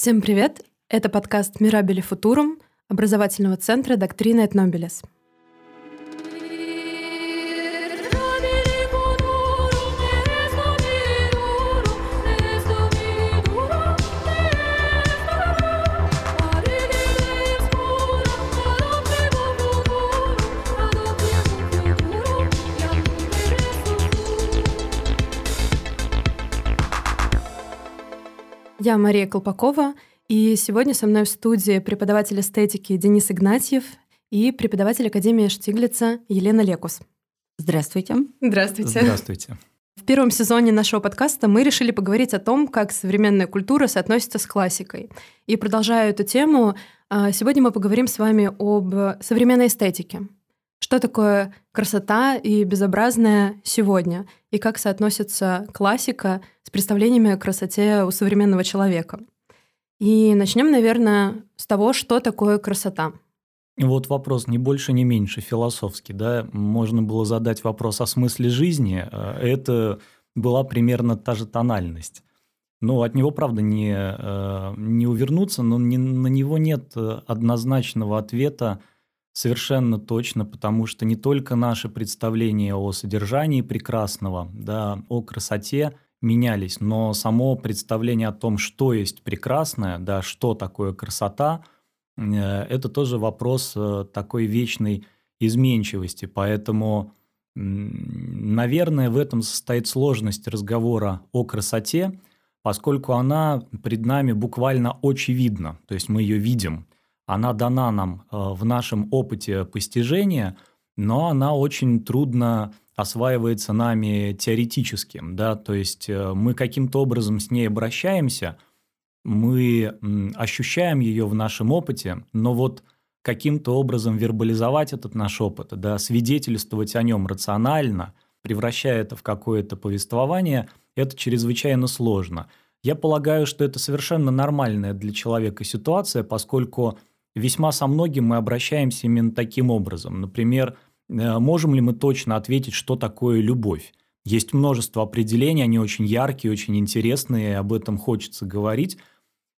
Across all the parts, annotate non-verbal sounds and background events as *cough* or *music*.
Всем привет! Это подкаст «Мирабели Футурум» образовательного центра «Доктрина et Я Мария Колпакова, и сегодня со мной в студии преподаватель эстетики Денис Игнатьев и преподаватель Академии Штиглица Елена Лекус. Здравствуйте. Здравствуйте. Здравствуйте. В первом сезоне нашего подкаста мы решили поговорить о том, как современная культура соотносится с классикой. И продолжая эту тему, а, сегодня мы поговорим с вами об современной эстетике. Что такое красота и безобразное сегодня? И как соотносится классика с представлениями о красоте у современного человека? И начнем, наверное, с того, что такое красота. Вот вопрос не больше, не меньше философский, да, можно было задать вопрос о смысле жизни, э, это была примерно та же тональность. Но от него, правда, не, э, не увернуться, но не, на него нет однозначного ответа, Совершенно точно, потому что не только наши представления о содержании прекрасного, да, о красоте менялись, но само представление о том, что есть прекрасное, да, что такое красота, э, это тоже вопрос э, такой вечной изменчивости. Поэтому, наверное, в этом состоит сложность разговора о красоте, поскольку она пред нами буквально очевидна, то есть мы ее видим – она дана нам э, в нашем опыте постижения, но она очень трудно осваивается нами теоретически, да, то есть э, мы каким-то образом с ней обращаемся, мы ощущаем ее в нашем опыте, но вот каким-то образом вербализовать этот наш опыт, да, свидетельствовать о нем рационально, превращая это в какое-то повествование, это чрезвычайно сложно. Я полагаю, что это совершенно нормальная для человека ситуация, поскольку весьма со многим мы обращаемся именно таким образом. Например, э, можем ли мы точно ответить, что такое любовь? Есть множество определений, они очень яркие, очень интересные, об этом хочется говорить.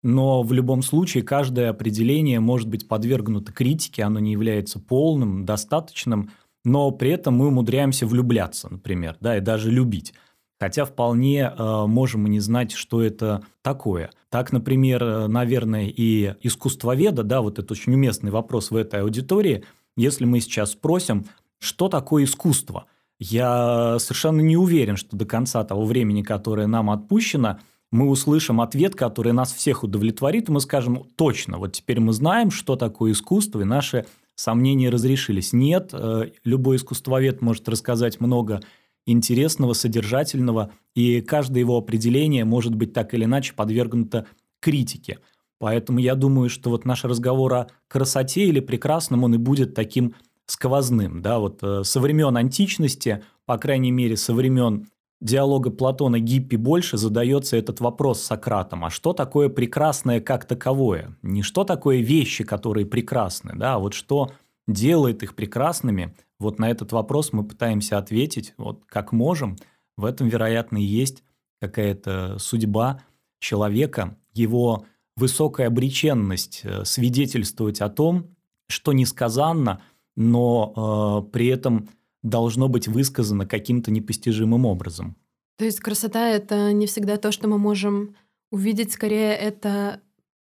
Но в любом случае каждое определение может быть подвергнуто критике, оно не является полным, достаточным, но при этом мы умудряемся влюбляться, например, да, и даже любить хотя вполне э, можем и не знать, что это такое. Так, например, э, наверное, и искусствоведа, да, вот это очень уместный вопрос в этой аудитории, если мы сейчас спросим, что такое искусство, я совершенно не уверен, что до конца того времени, которое нам отпущено, мы услышим ответ, который нас всех удовлетворит, и мы скажем, точно, вот теперь мы знаем, что такое искусство, и наши сомнения разрешились. Нет, э, любой искусствовед может рассказать много интересного, содержательного, и каждое его определение может быть так или иначе подвергнуто критике. Поэтому я думаю, что вот наш разговор о красоте или прекрасном, он и будет таким сквозным. Да? Вот э, со времен античности, по крайней мере, со времен диалога Платона Гиппи больше задается этот вопрос Сократом. А что такое прекрасное как таковое? Не что такое вещи, которые прекрасны, да, а вот что делает их прекрасными, вот на этот вопрос мы пытаемся ответить, вот как можем. В этом, вероятно, и есть какая-то судьба человека, его высокая обреченность э, свидетельствовать о том, что несказанно, но э, при этом должно быть высказано каким-то непостижимым образом. То есть красота — это не всегда то, что мы можем увидеть, скорее это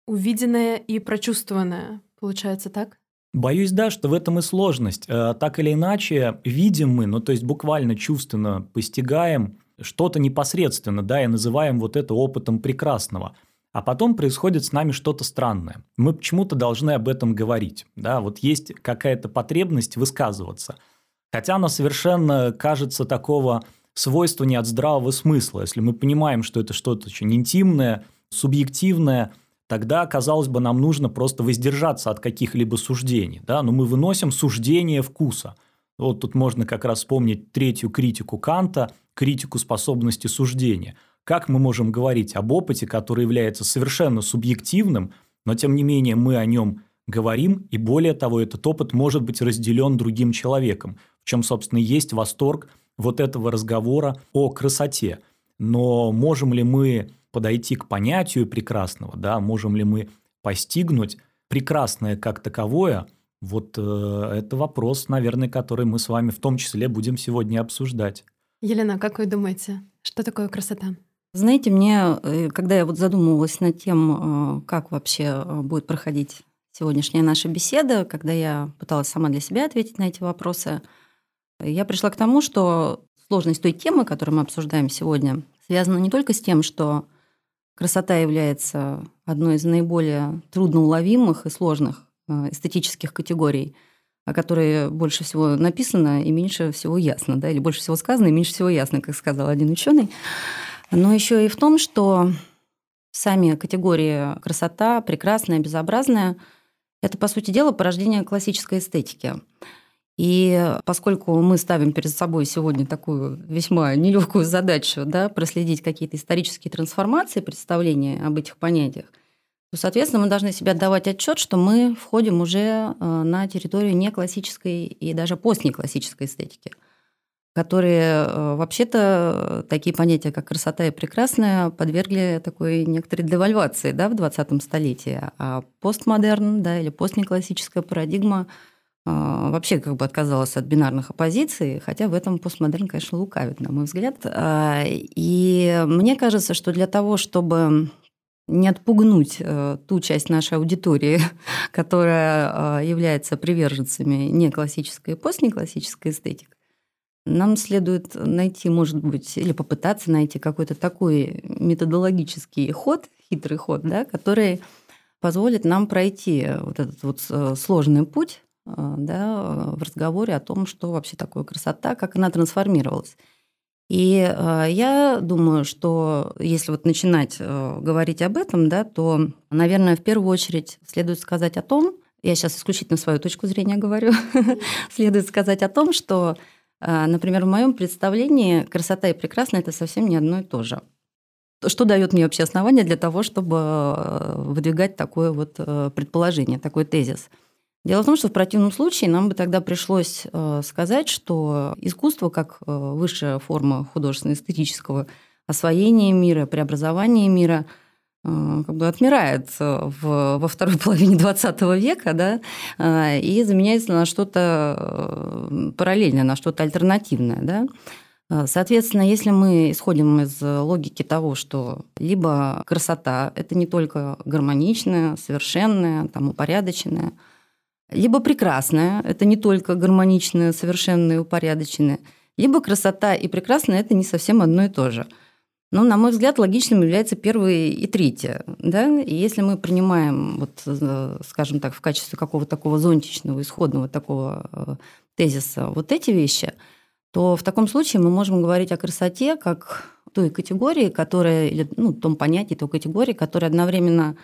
увиденное и прочувствованное. Получается так? Боюсь, да, что в этом и сложность. Э, так или иначе, видим мы, ну то есть буквально чувственно постигаем что-то непосредственно, да, и называем вот это опытом прекрасного. А потом происходит с нами что-то странное. Мы почему-то должны об этом говорить. Да? Вот есть какая-то потребность высказываться. Хотя она совершенно кажется такого свойства не от здравого смысла. Если мы понимаем, что это что-то очень интимное, субъективное – тогда, казалось бы, нам нужно просто воздержаться от каких-либо суждений. Да? Но мы выносим суждение вкуса. Вот тут можно как раз вспомнить третью критику Канта, критику способности суждения. Как мы можем говорить об опыте, который является совершенно субъективным, но тем не менее мы о нем говорим, и более того, этот опыт может быть разделен другим человеком, в чем, собственно, есть восторг вот этого разговора о красоте. Но можем ли мы подойти к понятию прекрасного, да, можем ли мы постигнуть прекрасное как таковое, вот э, это вопрос, наверное, который мы с вами в том числе будем сегодня обсуждать. Елена, как вы думаете, что такое красота? Знаете, мне, э, когда я вот задумывалась над тем, э, как вообще э, будет проходить сегодняшняя наша беседа, когда я пыталась сама для себя ответить на эти вопросы, я пришла к тому, что сложность той темы, которую мы обсуждаем сегодня, связана не только с тем, что красота является одной из наиболее трудноуловимых и сложных эстетических категорий, о которой больше всего написано и меньше всего ясно, да, или больше всего сказано и меньше всего ясно, как сказал один ученый но еще и в том, что сами категории красота, прекрасная, безобразная – это, по сути дела, порождение классической эстетики. И поскольку мы ставим перед собой сегодня такую весьма нелегкую задачу да, проследить какие-то исторические трансформации, представления об этих понятиях, то, соответственно, мы должны себе отдавать отчет, что мы входим уже э, на территорию неклассической и даже постнеклассической эстетики – которые э, вообще-то э, такие понятия, как красота и прекрасная, подвергли такой некоторой девальвации да, в 20 столетии. А постмодерн да, или постнеклассическая парадигма вообще как бы отказалась от бинарных оппозиций, хотя в этом постмодерн, конечно, лукавит, на мой взгляд. А, и мне кажется, что для того, чтобы не отпугнуть ту часть нашей аудитории, *laughs* которая является приверженцами неклассической и постнеклассической эстетики, нам следует найти, может быть, или попытаться найти какой-то такой методологический ход, хитрый ход, да, который позволит нам пройти вот этот вот э, сложный путь э, да, в разговоре о том, что вообще такое красота, как она трансформировалась. И э, я думаю, что если вот начинать говорить об этом, да, то, наверное, в первую очередь следует сказать о том, я сейчас исключительно свою точку зрения говорю, *laughs* следует сказать о том, что а, например, в моем представлении красота и прекрасное это совсем не одно и то же. Что дает мне вообще основание для того, чтобы выдвигать такое вот предположение, такой тезис? Дело в том, что в противном случае нам бы тогда пришлось э, сказать, что искусство как высшая форма художественно-эстетического освоения мира, преобразования мира – Э, как бы отмирает э, в, во второй половине 20 века, да, э, и заменяется на что-то параллельное, на что-то альтернативное, да. Соответственно, если мы исходим из логики того, что либо красота – это не только гармоничная, совершенная, там, упорядоченная, либо прекрасная – это не только гармоничная, совершенная, упорядоченная, либо красота и прекрасная – это не совсем одно и то же – но, на мой взгляд, логичным является первое и третье. Да? И если мы принимаем, вот, э, скажем так, в качестве какого-то такого зонтичного, исходного такого э, тезиса вот эти вещи, то в таком случае мы можем говорить о красоте как той категории, которая, или ну, том понятии, той категории, которая одновременно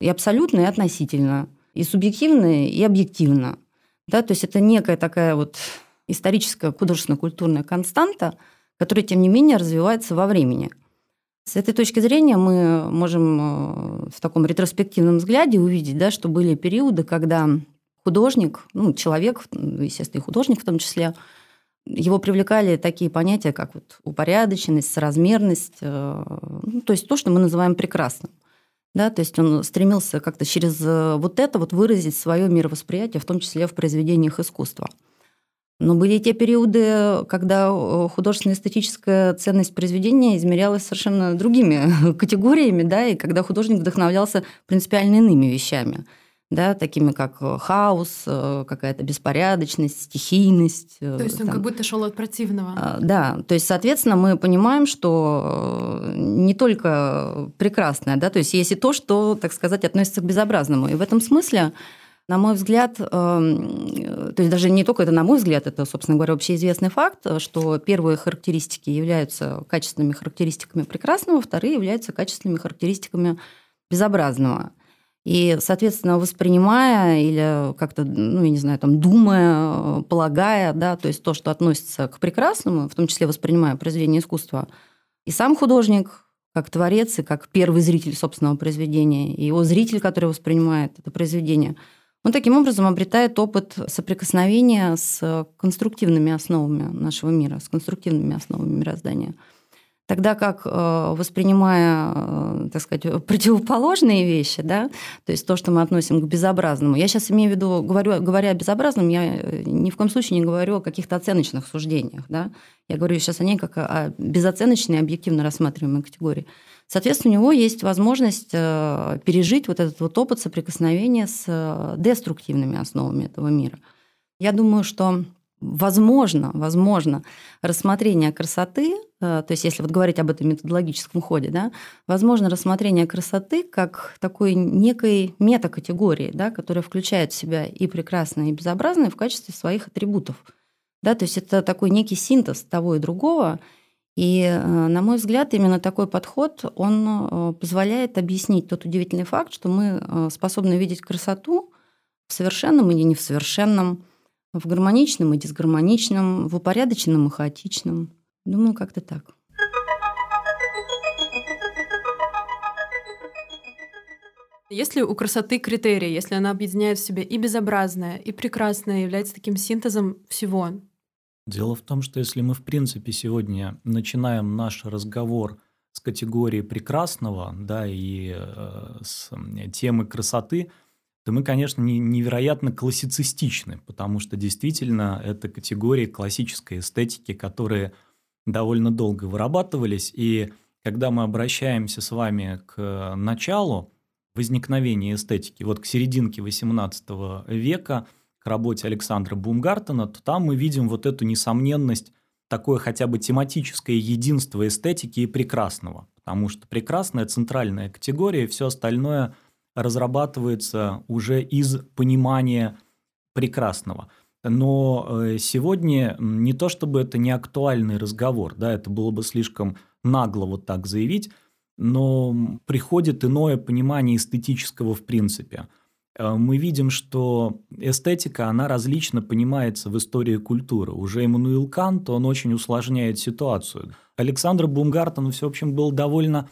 и абсолютно, и относительно, и субъективно, и объективно. Да? То есть это некая такая вот историческая художественно-культурная константа, которая, тем не менее, развивается во времени – с этой точки зрения мы можем э, в таком ретроспективном взгляде увидеть, да, что были периоды, когда художник, ну, человек, естественно, и художник в том числе, его привлекали такие понятия, как вот упорядоченность, соразмерность, э, ну, то есть то, что мы называем прекрасным. Да, то есть он стремился как-то через э, вот это вот выразить свое мировосприятие, в том числе в произведениях искусства. Но были те периоды, когда э, художественно-эстетическая ценность произведения измерялась совершенно другими *laughs* категориями, да, и когда художник вдохновлялся принципиально иными вещами, да, такими как э, хаос, э, какая-то беспорядочность, стихийность. То есть он там. как будто шел от противного. А, да, то есть, соответственно, мы понимаем, что не только прекрасное, да, то есть есть и то, что, так сказать, относится к безобразному. И в этом смысле на мой взгляд, то есть даже не только это на мой взгляд, это, собственно говоря, общеизвестный факт, что первые характеристики являются качественными характеристиками прекрасного, вторые являются качественными характеристиками безобразного. И, соответственно, воспринимая или как-то, ну, я не знаю, там, думая, полагая, да, то есть то, что относится к прекрасному, в том числе воспринимая произведение искусства, и сам художник, как творец и как первый зритель собственного произведения, и его зритель, который воспринимает это произведение – он таким образом обретает опыт соприкосновения с конструктивными основами нашего мира, с конструктивными основами мироздания. Тогда как э, воспринимая, э, так сказать, *laughs* противоположные вещи, да, то есть то, что мы относим к безобразному, я сейчас имею в виду, говорю, говоря о безобразном, я э, ни в коем случае не говорю о каких-то оценочных суждениях, да, я говорю сейчас о ней как о безоценочной, объективно рассматриваемой категории. Соответственно, у него есть возможность пережить вот этот вот опыт соприкосновения с деструктивными основами этого мира. Я думаю, что возможно, возможно, рассмотрение красоты, то есть если вот говорить об этом методологическом ходе, да, возможно рассмотрение красоты как такой некой метакатегории, да, которая включает в себя и прекрасное, и безобразное в качестве своих атрибутов. Да, то есть это такой некий синтез того и другого. И, э, на мой взгляд, именно такой подход, он э, позволяет объяснить тот удивительный факт, что мы способны видеть красоту в совершенном или не в совершенном, в гармоничном и дисгармоничном, в упорядоченном и хаотичном. Думаю, как-то так. Если у красоты критерии, если она объединяет в себе и безобразное, и прекрасное, является таким синтезом всего? Дело в том, что если мы, в принципе, сегодня начинаем наш разговор с категории прекрасного, да, и э, с темы красоты, то мы, конечно, не, невероятно классицистичны, потому что действительно это категории классической эстетики, которые довольно долго вырабатывались. И когда мы обращаемся с вами к началу возникновения эстетики, вот к серединке XVIII века, к работе Александра Бумгартена, то там мы видим вот эту несомненность, такое хотя бы тематическое единство эстетики и прекрасного. Потому что прекрасная центральная категория, все остальное – разрабатывается уже из понимания прекрасного. Но э, сегодня не то чтобы это не актуальный разговор, да, это было бы слишком нагло вот так заявить, но приходит иное понимание эстетического в принципе. Э, мы видим, что эстетика, она различно понимается в истории культуры. Уже Эммануил Кант, он очень усложняет ситуацию. Александр Бумгартен, в общем, был довольно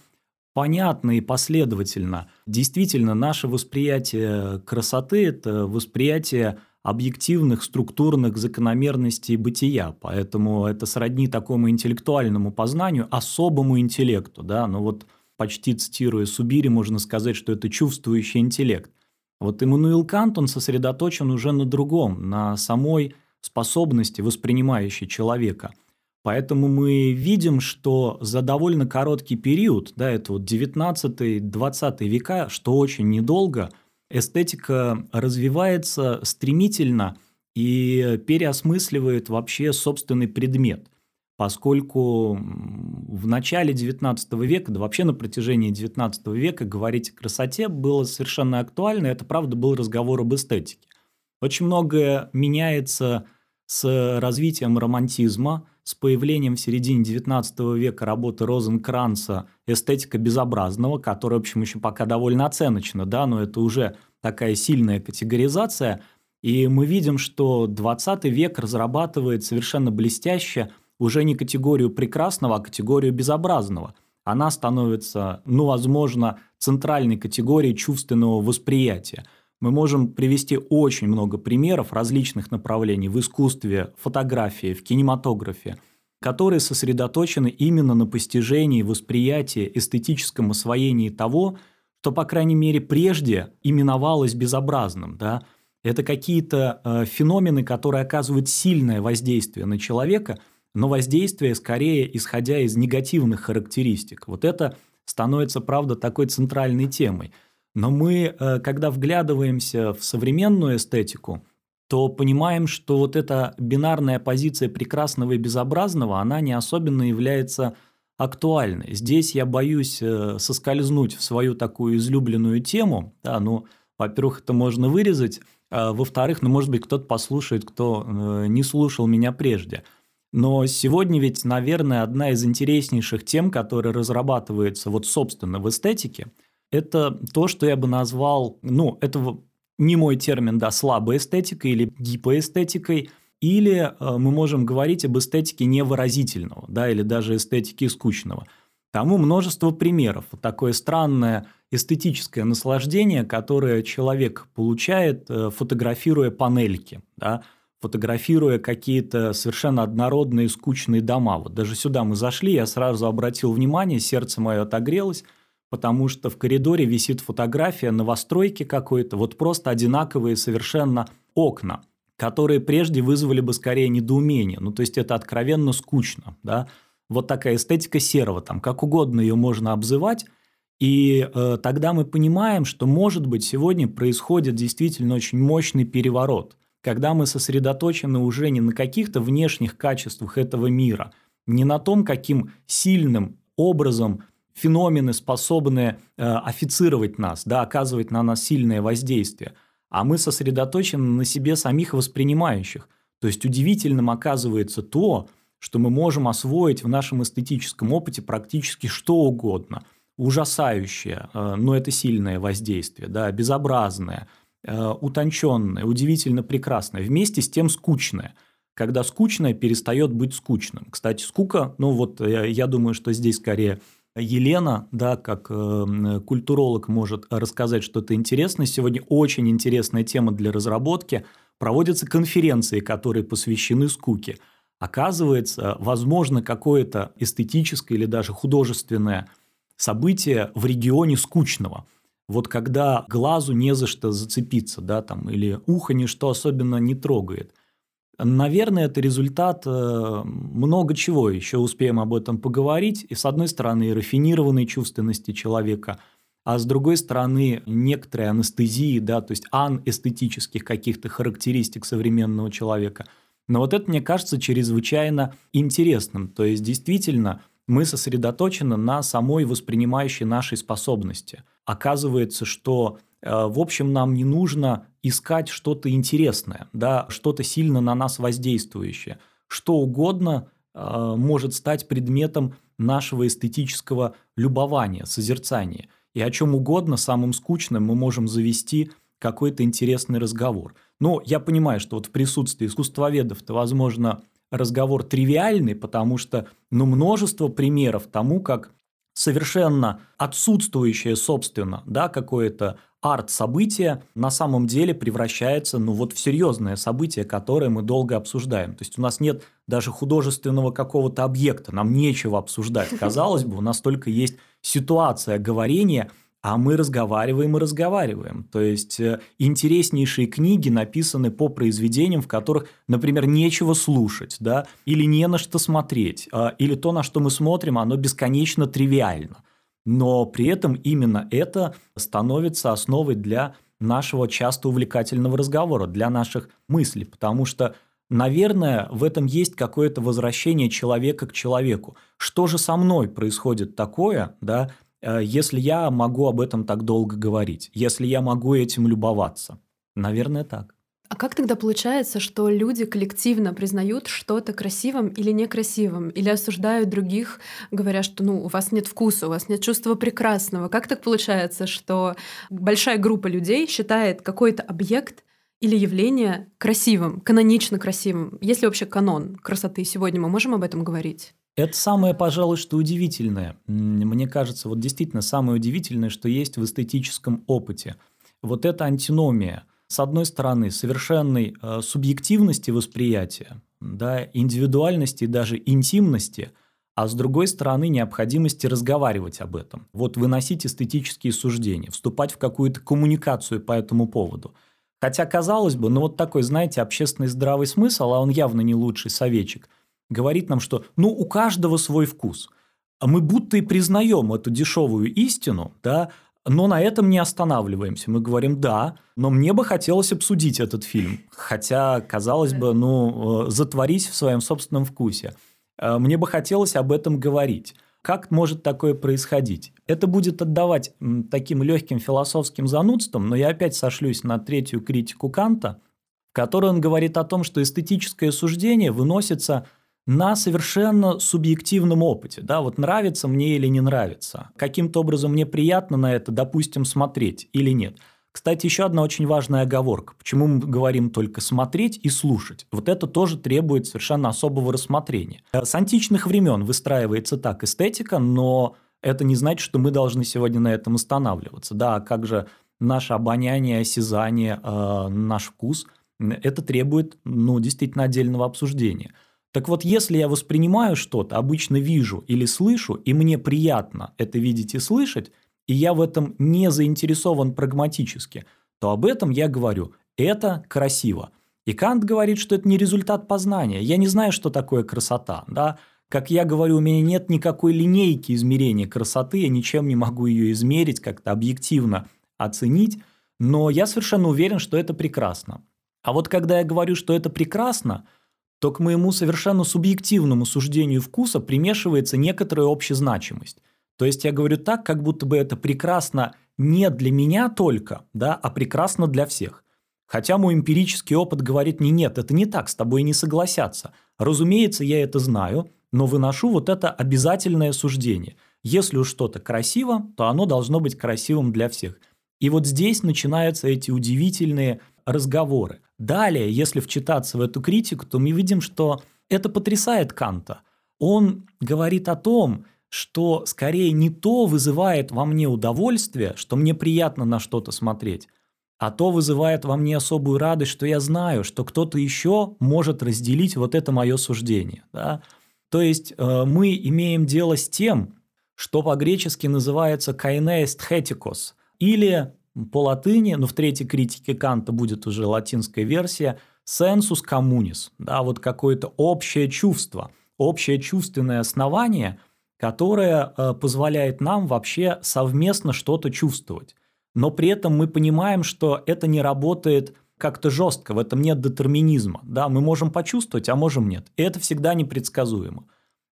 понятно и последовательно. Действительно, наше восприятие красоты – это восприятие объективных структурных закономерностей бытия, поэтому это сродни такому интеллектуальному познанию, особому интеллекту, да, ну вот почти цитируя Субири, можно сказать, что это чувствующий интеллект. Вот Иммануил Кант, он сосредоточен уже на другом, на самой способности, воспринимающей человека – Поэтому мы видим, что за довольно короткий период, да, это вот 19-20 века, что очень недолго, эстетика развивается стремительно и переосмысливает вообще собственный предмет. Поскольку в начале XIX века, да вообще на протяжении XIX века говорить о красоте было совершенно актуально, это правда был разговор об эстетике. Очень многое меняется с развитием романтизма, с появлением в середине XIX века работы Розенкранца «Эстетика безобразного», которая, в общем, еще пока довольно оценочна, да, но это уже такая сильная категоризация, и мы видим, что XX век разрабатывает совершенно блестяще уже не категорию прекрасного, а категорию безобразного. Она становится, ну, возможно, центральной категорией чувственного восприятия – мы можем привести очень много примеров различных направлений в искусстве, фотографии, в кинематографе, которые сосредоточены именно на постижении, восприятии, эстетическом освоении того, что, по крайней мере, прежде именовалось безобразным. Да? Это какие-то э, феномены, которые оказывают сильное воздействие на человека, но воздействие скорее исходя из негативных характеристик. Вот это становится, правда, такой центральной темой – но мы, э, когда вглядываемся в современную эстетику, то понимаем, что вот эта бинарная позиция прекрасного и безобразного, она не особенно является актуальной. Здесь я боюсь э, соскользнуть в свою такую излюбленную тему. Да, ну, во-первых, это можно вырезать, а во-вторых, ну, может быть, кто-то послушает, кто э, не слушал меня прежде. Но сегодня ведь, наверное, одна из интереснейших тем, которая разрабатывается вот собственно в эстетике – это то, что я бы назвал, ну, это не мой термин, да, слабой эстетикой или гипоэстетикой, или э, мы можем говорить об эстетике невыразительного, да, или даже эстетике скучного. Тому множество примеров. Такое странное эстетическое наслаждение, которое человек получает, э, фотографируя панельки, да, фотографируя какие-то совершенно однородные скучные дома. Вот даже сюда мы зашли, я сразу обратил внимание, сердце мое отогрелось, потому что в коридоре висит фотография новостройки какой-то, вот просто одинаковые совершенно окна, которые прежде вызвали бы скорее недоумение. Ну, то есть это откровенно скучно, да. Вот такая эстетика серого, там как угодно ее можно обзывать, и э, тогда мы понимаем, что, может быть, сегодня происходит действительно очень мощный переворот, когда мы сосредоточены уже не на каких-то внешних качествах этого мира, не на том, каким сильным образом феномены способны э, официровать нас, да, оказывать на нас сильное воздействие, а мы сосредоточены на себе самих воспринимающих. То есть удивительным оказывается то, что мы можем освоить в нашем эстетическом опыте практически что угодно. Ужасающее, э, но это сильное воздействие, да, безобразное, э, утонченное, удивительно прекрасное, вместе с тем скучное – когда скучное перестает быть скучным. Кстати, скука, ну вот я, я думаю, что здесь скорее Елена, да, как э, культуролог может рассказать что-то интересное. Сегодня очень интересная тема для разработки. Проводятся конференции, которые посвящены скуке. Оказывается, возможно какое-то эстетическое или даже художественное событие в регионе скучного. Вот когда глазу не за что зацепиться, да, там, или ухо ничто особенно не трогает – Наверное, это результат э, много чего, еще успеем об этом поговорить. И с одной стороны, рафинированной чувственности человека, а с другой стороны, некоторой анестезии, да, то есть анэстетических каких-то характеристик современного человека. Но вот это, мне кажется, чрезвычайно интересным. То есть, действительно, мы сосредоточены на самой воспринимающей нашей способности. Оказывается, что в общем, нам не нужно искать что-то интересное, да, что-то сильно на нас воздействующее. Что угодно э, может стать предметом нашего эстетического любования, созерцания. И о чем угодно, самым скучным, мы можем завести какой-то интересный разговор. Но я понимаю, что вот в присутствии искусствоведов-то, возможно, разговор тривиальный, потому что ну, множество примеров тому, как совершенно отсутствующее, собственно, да, какое-то арт-событие на самом деле превращается ну, вот в серьезное событие, которое мы долго обсуждаем. То есть у нас нет даже художественного какого-то объекта, нам нечего обсуждать. *laughs* Казалось бы, у нас только есть ситуация говорения – а мы разговариваем и разговариваем. То есть э, интереснейшие книги написаны по произведениям, в которых, например, нечего слушать, да, или не на что смотреть, а, или то, на что мы смотрим, оно бесконечно тривиально. Но при этом именно это становится основой для нашего часто увлекательного разговора, для наших мыслей, потому что Наверное, в этом есть какое-то возвращение человека к человеку. Что же со мной происходит такое, да, Э, если я могу об этом так долго говорить, если я могу этим любоваться. Наверное, так. А как тогда получается, что люди коллективно признают что-то красивым или некрасивым, или осуждают других, говоря, что ну, у вас нет вкуса, у вас нет чувства прекрасного? Как так получается, что большая группа людей считает какой-то объект или явление красивым, канонично красивым? Есть ли вообще канон красоты сегодня? Мы можем об этом говорить? Это самое, пожалуй, что удивительное. Мне кажется, вот действительно самое удивительное, что есть в эстетическом опыте. Вот эта антиномия. С одной стороны, совершенной э, субъективности восприятия, да, индивидуальности и даже интимности, а с другой стороны, необходимости разговаривать об этом. Вот выносить эстетические суждения, вступать в какую-то коммуникацию по этому поводу. Хотя, казалось бы, ну вот такой, знаете, общественный здравый смысл, а он явно не лучший советчик – говорит нам, что ну у каждого свой вкус. А мы будто и признаем эту дешевую истину, да, но на этом не останавливаемся. Мы говорим, да, но мне бы хотелось обсудить этот фильм. Хотя, казалось бы, ну, э, затворись в своем собственном вкусе. Э, мне бы хотелось об этом говорить. Как может такое происходить? Это будет отдавать таким легким философским занудством, но я опять сошлюсь на третью критику Канта, в которой он говорит о том, что эстетическое суждение выносится на совершенно субъективном опыте. Да, вот нравится мне или не нравится. Каким-то образом мне приятно на это, допустим, смотреть или нет. Кстати, еще одна очень важная оговорка. Почему мы говорим только смотреть и слушать? Вот это тоже требует совершенно особого рассмотрения. С античных времен выстраивается так эстетика, но это не значит, что мы должны сегодня на этом останавливаться. Да, а как же наше обоняние, осязание, э, наш вкус это требует, ну, действительно отдельного обсуждения. Так вот, если я воспринимаю что-то, обычно вижу или слышу, и мне приятно это видеть и слышать, и я в этом не заинтересован прагматически, то об этом я говорю «это красиво». И Кант говорит, что это не результат познания. Я не знаю, что такое красота. Да? Как я говорю, у меня нет никакой линейки измерения красоты, я ничем не могу ее измерить, как-то объективно оценить, но я совершенно уверен, что это прекрасно. А вот когда я говорю, что это прекрасно, то к моему совершенно субъективному суждению вкуса примешивается некоторая общезначимость. То есть я говорю так, как будто бы это прекрасно не для меня только, да, а прекрасно для всех. Хотя мой эмпирический опыт говорит мне, нет, это не так, с тобой не согласятся. Разумеется, я это знаю, но выношу вот это обязательное суждение. Если уж что-то красиво, то оно должно быть красивым для всех. И вот здесь начинаются эти удивительные разговоры. Далее, если вчитаться в эту критику, то мы видим, что это потрясает Канта. Он говорит о том, что скорее не то вызывает во мне удовольствие, что мне приятно на что-то смотреть, а то вызывает во мне особую радость, что я знаю, что кто-то еще может разделить вот это мое суждение. Да? То есть э, мы имеем дело с тем, что по-гречески называется «kaine или по латыни, но в третьей критике Канта будет уже латинская версия, «sensus communis», да, вот какое-то общее чувство, общее чувственное основание, которое э, позволяет нам вообще совместно что-то чувствовать. Но при этом мы понимаем, что это не работает как-то жестко, в этом нет детерминизма. Да, мы можем почувствовать, а можем нет. И это всегда непредсказуемо.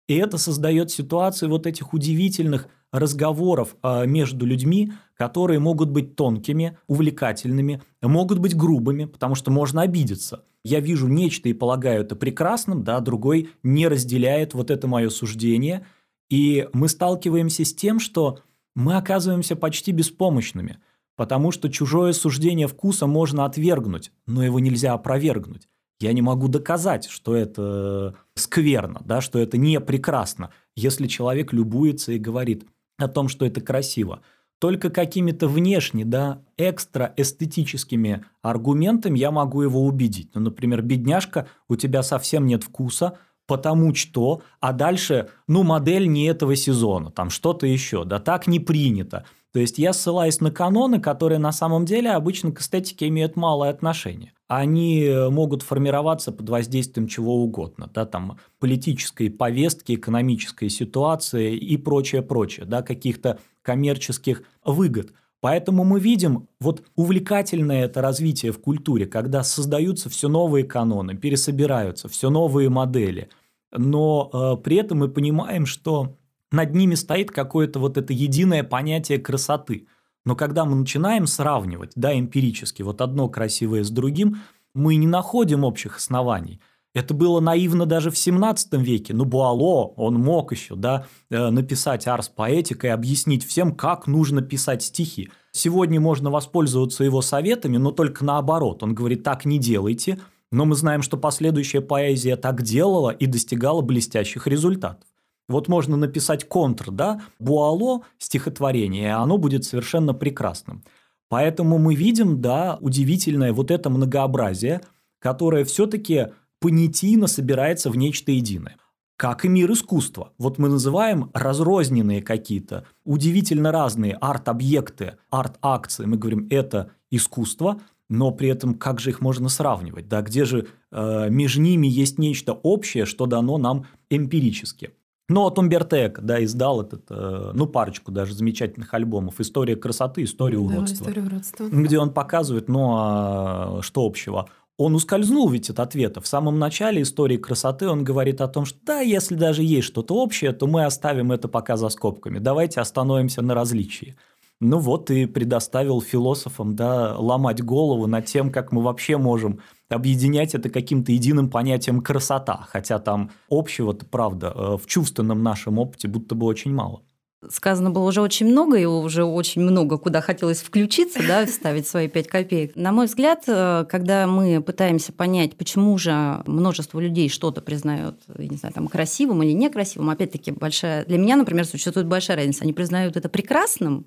И это создает ситуацию вот этих удивительных разговоров а, между людьми, которые могут быть тонкими, увлекательными, могут быть грубыми, потому что можно обидеться. Я вижу нечто и полагаю это прекрасным, да, другой не разделяет вот это мое суждение, и мы сталкиваемся с тем, что мы оказываемся почти беспомощными, потому что чужое суждение вкуса можно отвергнуть, но его нельзя опровергнуть. Я не могу доказать, что это скверно, да, что это не прекрасно, если человек любуется и говорит о том, что это красиво. Только какими-то внешне, да, экстра эстетическими аргументами я могу его убедить. Ну, например, бедняжка, у тебя совсем нет вкуса, потому что, а дальше, ну, модель не этого сезона, там что-то еще, да, так не принято. То есть я ссылаюсь на каноны, которые на самом деле обычно к эстетике имеют малое отношение. Они э, могут формироваться под воздействием чего угодно, да, там политической повестки, экономической ситуации и прочее, прочее, да, каких-то коммерческих выгод. Поэтому мы видим вот увлекательное это развитие в культуре, когда создаются все новые каноны, пересобираются все новые модели, но э, при этом мы понимаем, что над ними стоит какое-то вот это единое понятие красоты. Но когда мы начинаем сравнивать, да, эмпирически, вот одно красивое с другим, мы не находим общих оснований. Это было наивно даже в 17 веке. Ну, Буало, он мог еще да, э, написать арс поэтика и объяснить всем, как нужно писать стихи. Сегодня можно воспользоваться его советами, но только наоборот. Он говорит, так не делайте, но мы знаем, что последующая поэзия так делала и достигала блестящих результатов. Вот можно написать контр, да, Буало стихотворение, и оно будет совершенно прекрасным. Поэтому мы видим, да, удивительное вот это многообразие, которое все-таки понятийно собирается в нечто единое. Как и мир искусства. Вот мы называем разрозненные какие-то, удивительно разные арт-объекты, арт-акции. Мы говорим, это искусство, но при этом как же их можно сравнивать? Да, где же э, между ними есть нечто общее, что дано нам эмпирически? Но вот Умбертек, да, издал этот, э, ну, парочку даже замечательных альбомов «История красоты», «История уродства», да, история уродства. где он показывает, ну, а что общего. Он ускользнул ведь от ответа. В самом начале истории красоты он говорит о том, что да, если даже есть что-то общее, то мы оставим это пока за скобками. Давайте остановимся на различии. Ну вот и предоставил философам да, ломать голову над тем, как мы вообще можем объединять это каким-то единым понятием красота, хотя там общего-то, правда, э, в чувственном нашем опыте будто бы очень мало. Сказано было уже очень много, и уже очень много куда хотелось включиться, да, *laughs* вставить свои пять копеек. На мой взгляд, э, когда мы пытаемся понять, почему же множество людей что-то признают, не знаю, там, красивым или некрасивым, опять-таки, большая... Для меня, например, существует большая разница. Они признают это прекрасным,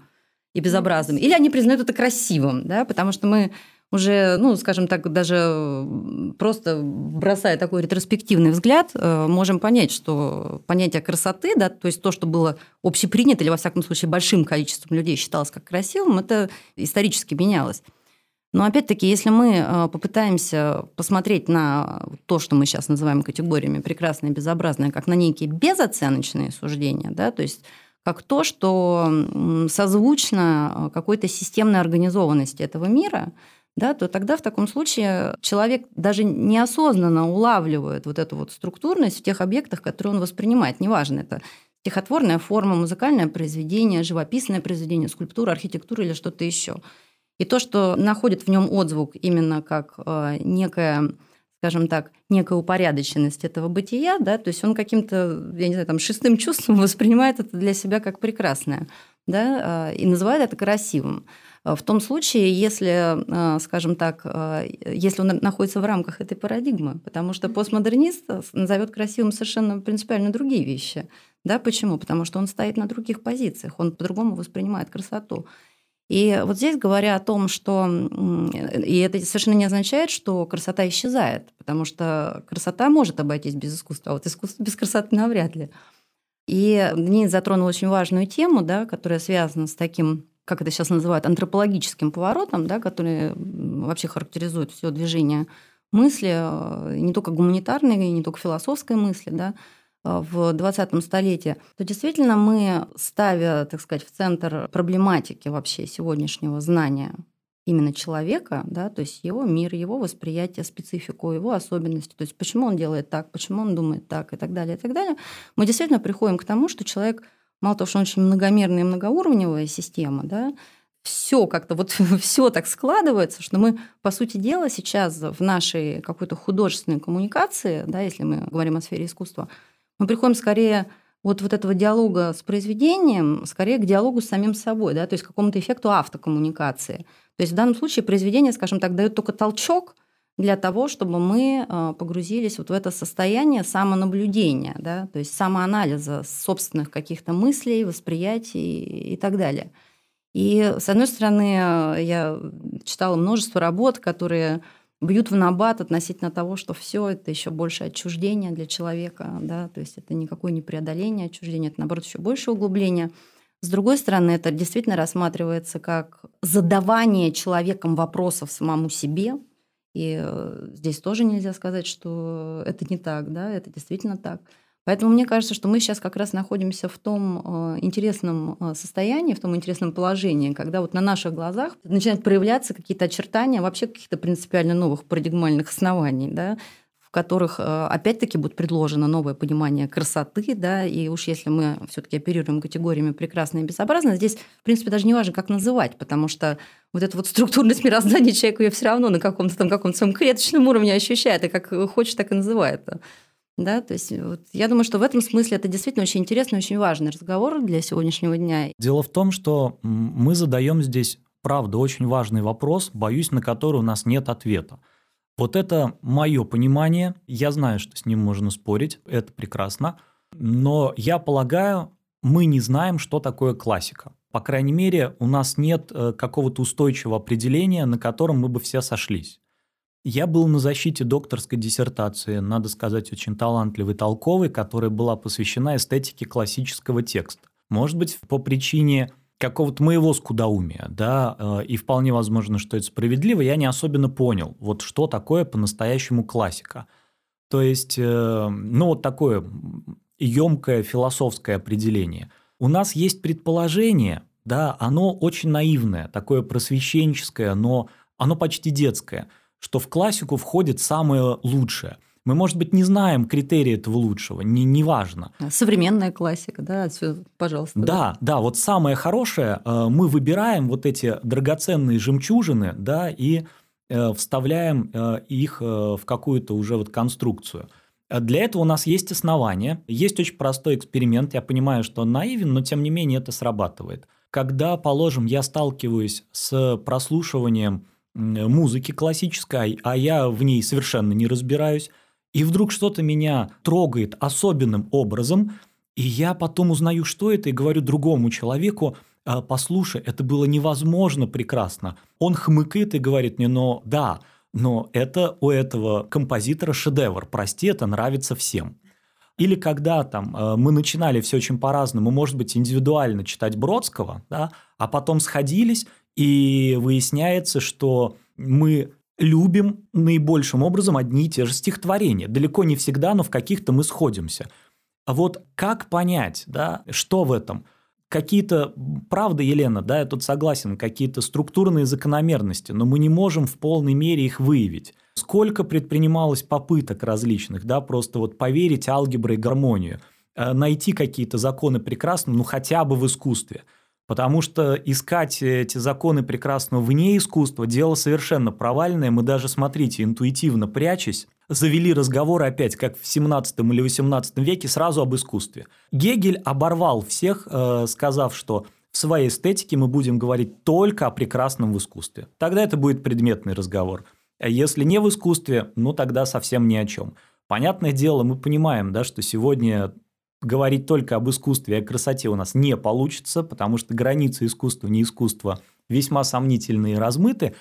и безобразным, или они признают это красивым, да, потому что мы уже, ну, скажем так, даже просто бросая такой ретроспективный взгляд, э, можем понять, что понятие красоты, да, то есть то, что было общепринято или, во всяком случае, большим количеством людей считалось как красивым, это исторически менялось. Но опять-таки, если мы э, попытаемся посмотреть на то, что мы сейчас называем категориями прекрасное и безобразное, как на некие безоценочные суждения, да, то есть как то, что созвучно какой-то системной организованности этого мира, да, то тогда в таком случае человек даже неосознанно улавливает вот эту вот структурность в тех объектах, которые он воспринимает. Неважно, это стихотворная форма, музыкальное произведение, живописное произведение, скульптура, архитектура или что-то еще. И то, что находит в нем отзвук именно как э, некая скажем так, некая упорядоченность этого бытия, да, то есть он каким-то, я не знаю, там, шестым чувством *laughs* воспринимает это для себя как прекрасное, да, э, и называет это красивым. В том случае, если, э, скажем так, если он находится в рамках этой парадигмы, потому что постмодернист назовет красивым совершенно принципиально другие вещи. Да, почему? Потому что он стоит на других позициях, он по-другому воспринимает красоту. И вот здесь говоря о том, что... И это совершенно не означает, что красота исчезает, потому что красота может обойтись без искусства, а вот искусство без красоты навряд ли. И Денис затронул очень важную тему, да, которая связана с таким, как это сейчас называют, антропологическим поворотом, да, который вообще характеризует все движение мысли, э, не только гуманитарной, не только философской мысли, да, Э, в 20 столетии, то действительно мы, ставя, так сказать, в центр проблематики вообще сегодняшнего знания именно человека, да, то есть его мир, его восприятие, специфику, его особенности, то есть почему он делает так, почему он думает так и так далее, и так далее, мы действительно приходим к тому, что человек, мало того, что он очень многомерная и многоуровневая система, да, все как-то вот *laughs* все так складывается, что мы, по сути дела, сейчас в нашей какой-то художественной коммуникации, да, если мы говорим о сфере искусства, мы приходим скорее вот, вот этого диалога с произведением, скорее к диалогу с самим собой, да, то есть к какому-то эффекту автокоммуникации. То есть в данном случае произведение, скажем так, дает только толчок для того, чтобы мы а, погрузились вот в это состояние самонаблюдения, да, то есть самоанализа собственных каких-то мыслей, восприятий и так далее. И, с одной стороны, я читала множество работ, которые бьют в набат относительно того, что все это еще больше отчуждение для человека, да, то есть это никакое не преодоление отчуждения, это наоборот еще больше углубление. С другой стороны, это действительно рассматривается как задавание человеком вопросов самому себе, и э, здесь тоже нельзя сказать, что это не так, да, это действительно так. Поэтому мне кажется, что мы сейчас как раз находимся в том э, интересном э, состоянии, в том интересном положении, когда вот на наших глазах начинают проявляться какие-то очертания вообще каких-то принципиально новых парадигмальных оснований, да, которых э, опять-таки будет предложено новое понимание красоты, да, и уж если мы все-таки оперируем категориями прекрасное и безобразное, здесь, в принципе, даже не важно, как называть, потому что вот эта вот структурность мироздания человек ее все равно на каком-то там каком-то своем клеточном уровне ощущает, и как хочет, так и называет. Да, то есть вот, я думаю, что в этом смысле это действительно очень интересный, очень важный разговор для сегодняшнего дня. Дело в том, что мы задаем здесь, правда, очень важный вопрос, боюсь, на который у нас нет ответа. Вот это мое понимание, я знаю, что с ним можно спорить, это прекрасно, но я полагаю, мы не знаем, что такое классика. По крайней мере, у нас нет э, какого-то устойчивого определения, на котором мы бы все сошлись. Я был на защите докторской диссертации, надо сказать, очень талантливой, толковой, которая была посвящена эстетике классического текста. Может быть, по причине какого-то моего скудоумия, да, э, и вполне возможно, что это справедливо, я не особенно понял, вот что такое по-настоящему классика. То есть, э, ну, вот такое емкое философское определение. У нас есть предположение, да, оно очень наивное, такое просвещенческое, но оно почти детское – что в классику входит самое лучшее. Мы, может быть, не знаем критерии этого лучшего, не, не важно. Современная классика, да, отсюда, пожалуйста. Да, да, да, вот самое хорошее, э, мы выбираем вот эти драгоценные жемчужины, да, и э, вставляем э, их в какую-то уже вот конструкцию. Для этого у нас есть основания, есть очень простой эксперимент, я понимаю, что он наивен, но тем не менее это срабатывает. Когда, положим, я сталкиваюсь с прослушиванием музыки классической, а я в ней совершенно не разбираюсь, и вдруг что-то меня трогает особенным образом, и я потом узнаю, что это, и говорю другому человеку, «А, послушай, это было невозможно прекрасно. Он хмыкает и говорит мне, но да, но это у этого композитора шедевр, прости, это нравится всем. Или когда там э, мы начинали все очень по-разному, может быть, индивидуально читать Бродского, да, а потом сходились, и выясняется, что мы любим наибольшим образом одни и те же стихотворения. Далеко не всегда, но в каких-то мы сходимся. А вот как понять, да, что в этом? Какие-то, правда, Елена, да, я тут согласен, какие-то структурные закономерности, но мы не можем в полной мере их выявить. Сколько предпринималось попыток различных, да, просто вот поверить алгебре и гармонию, э, найти какие-то законы прекрасные, ну хотя бы в искусстве – Потому что искать эти законы прекрасного вне искусства – дело совершенно провальное. Мы даже, смотрите, интуитивно прячась, завели разговоры опять, как в 17 или 18 веке, сразу об искусстве. Гегель оборвал всех, э, сказав, что в своей эстетике мы будем говорить только о прекрасном в искусстве. Тогда это будет предметный разговор. А если не в искусстве, ну тогда совсем ни о чем. Понятное дело, мы понимаем, да, что сегодня говорить только об искусстве и о красоте у нас не получится, потому что границы искусства, не искусства весьма сомнительные и размыты.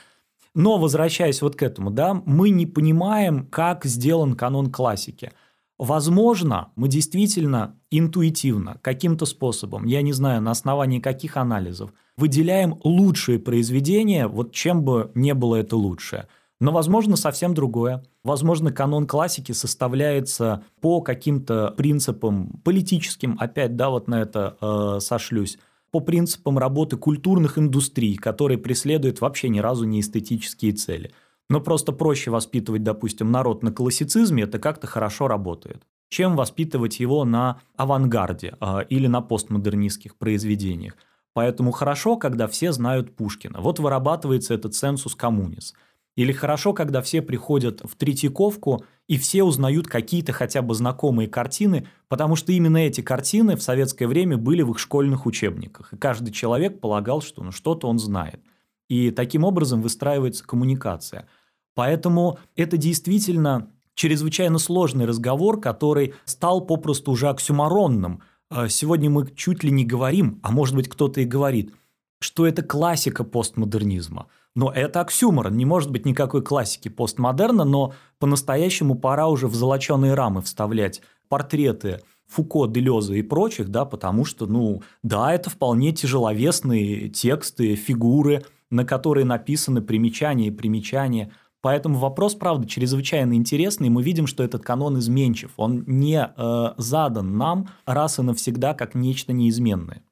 Но, возвращаясь вот к этому, да, мы не понимаем, как сделан канон классики. Возможно, мы действительно интуитивно, каким-то способом, я не знаю, на основании каких анализов, выделяем лучшие произведения, вот чем бы не было это лучшее – но, возможно, совсем другое. Возможно, канон классики составляется по каким-то принципам политическим, опять, да, вот на это э, сошлюсь, по принципам работы культурных индустрий, которые преследуют вообще ни разу не эстетические цели. Но просто проще воспитывать, допустим, народ на классицизме, это как-то хорошо работает, чем воспитывать его на авангарде э, или на постмодернистских произведениях. Поэтому хорошо, когда все знают Пушкина. Вот вырабатывается этот сенсус коммунис – или хорошо, когда все приходят в Третьяковку и все узнают какие-то хотя бы знакомые картины, потому что именно эти картины в советское время были в их школьных учебниках. И каждый человек полагал, что ну, что-то он знает. И таким образом выстраивается коммуникация. Поэтому это действительно чрезвычайно сложный разговор, который стал попросту уже оксюмаронным. А сегодня мы чуть ли не говорим, а может быть кто-то и говорит, что это классика постмодернизма – но это оксюморон, не может быть никакой классики постмодерна, но по-настоящему пора уже в золоченые рамы вставлять портреты Фуко, Делеза и прочих, да, потому что, ну, да, это вполне тяжеловесные тексты, фигуры, на которые написаны примечания и примечания. Поэтому вопрос, правда, чрезвычайно интересный. Мы видим, что этот канон изменчив. Он не э, задан нам раз и навсегда как нечто неизменное.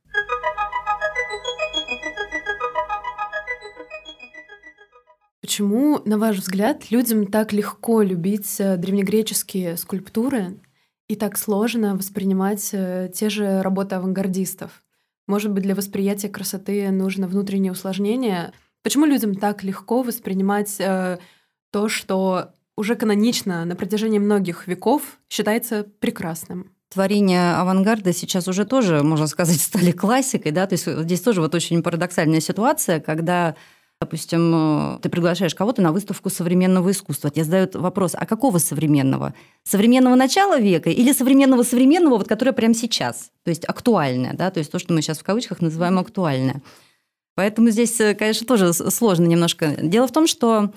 Почему, на ваш взгляд, людям так легко любить э, древнегреческие скульптуры и так сложно воспринимать э, те же работы авангардистов? Может быть, для восприятия красоты нужно внутреннее усложнение? Почему людям так легко воспринимать э, то, что уже канонично на протяжении многих веков считается прекрасным? Творения авангарда сейчас уже тоже, можно сказать, *laughs* стали классикой, да, то есть здесь тоже вот очень парадоксальная ситуация, когда Допустим, э, ты приглашаешь кого-то на выставку современного искусства. Тебе задают вопрос, а какого современного? Современного начала века или современного современного, вот которое прямо сейчас? То есть актуальное, да? То есть то, что мы сейчас в кавычках называем актуальное. Поэтому здесь, э, конечно, тоже сложно немножко. Дело в том, что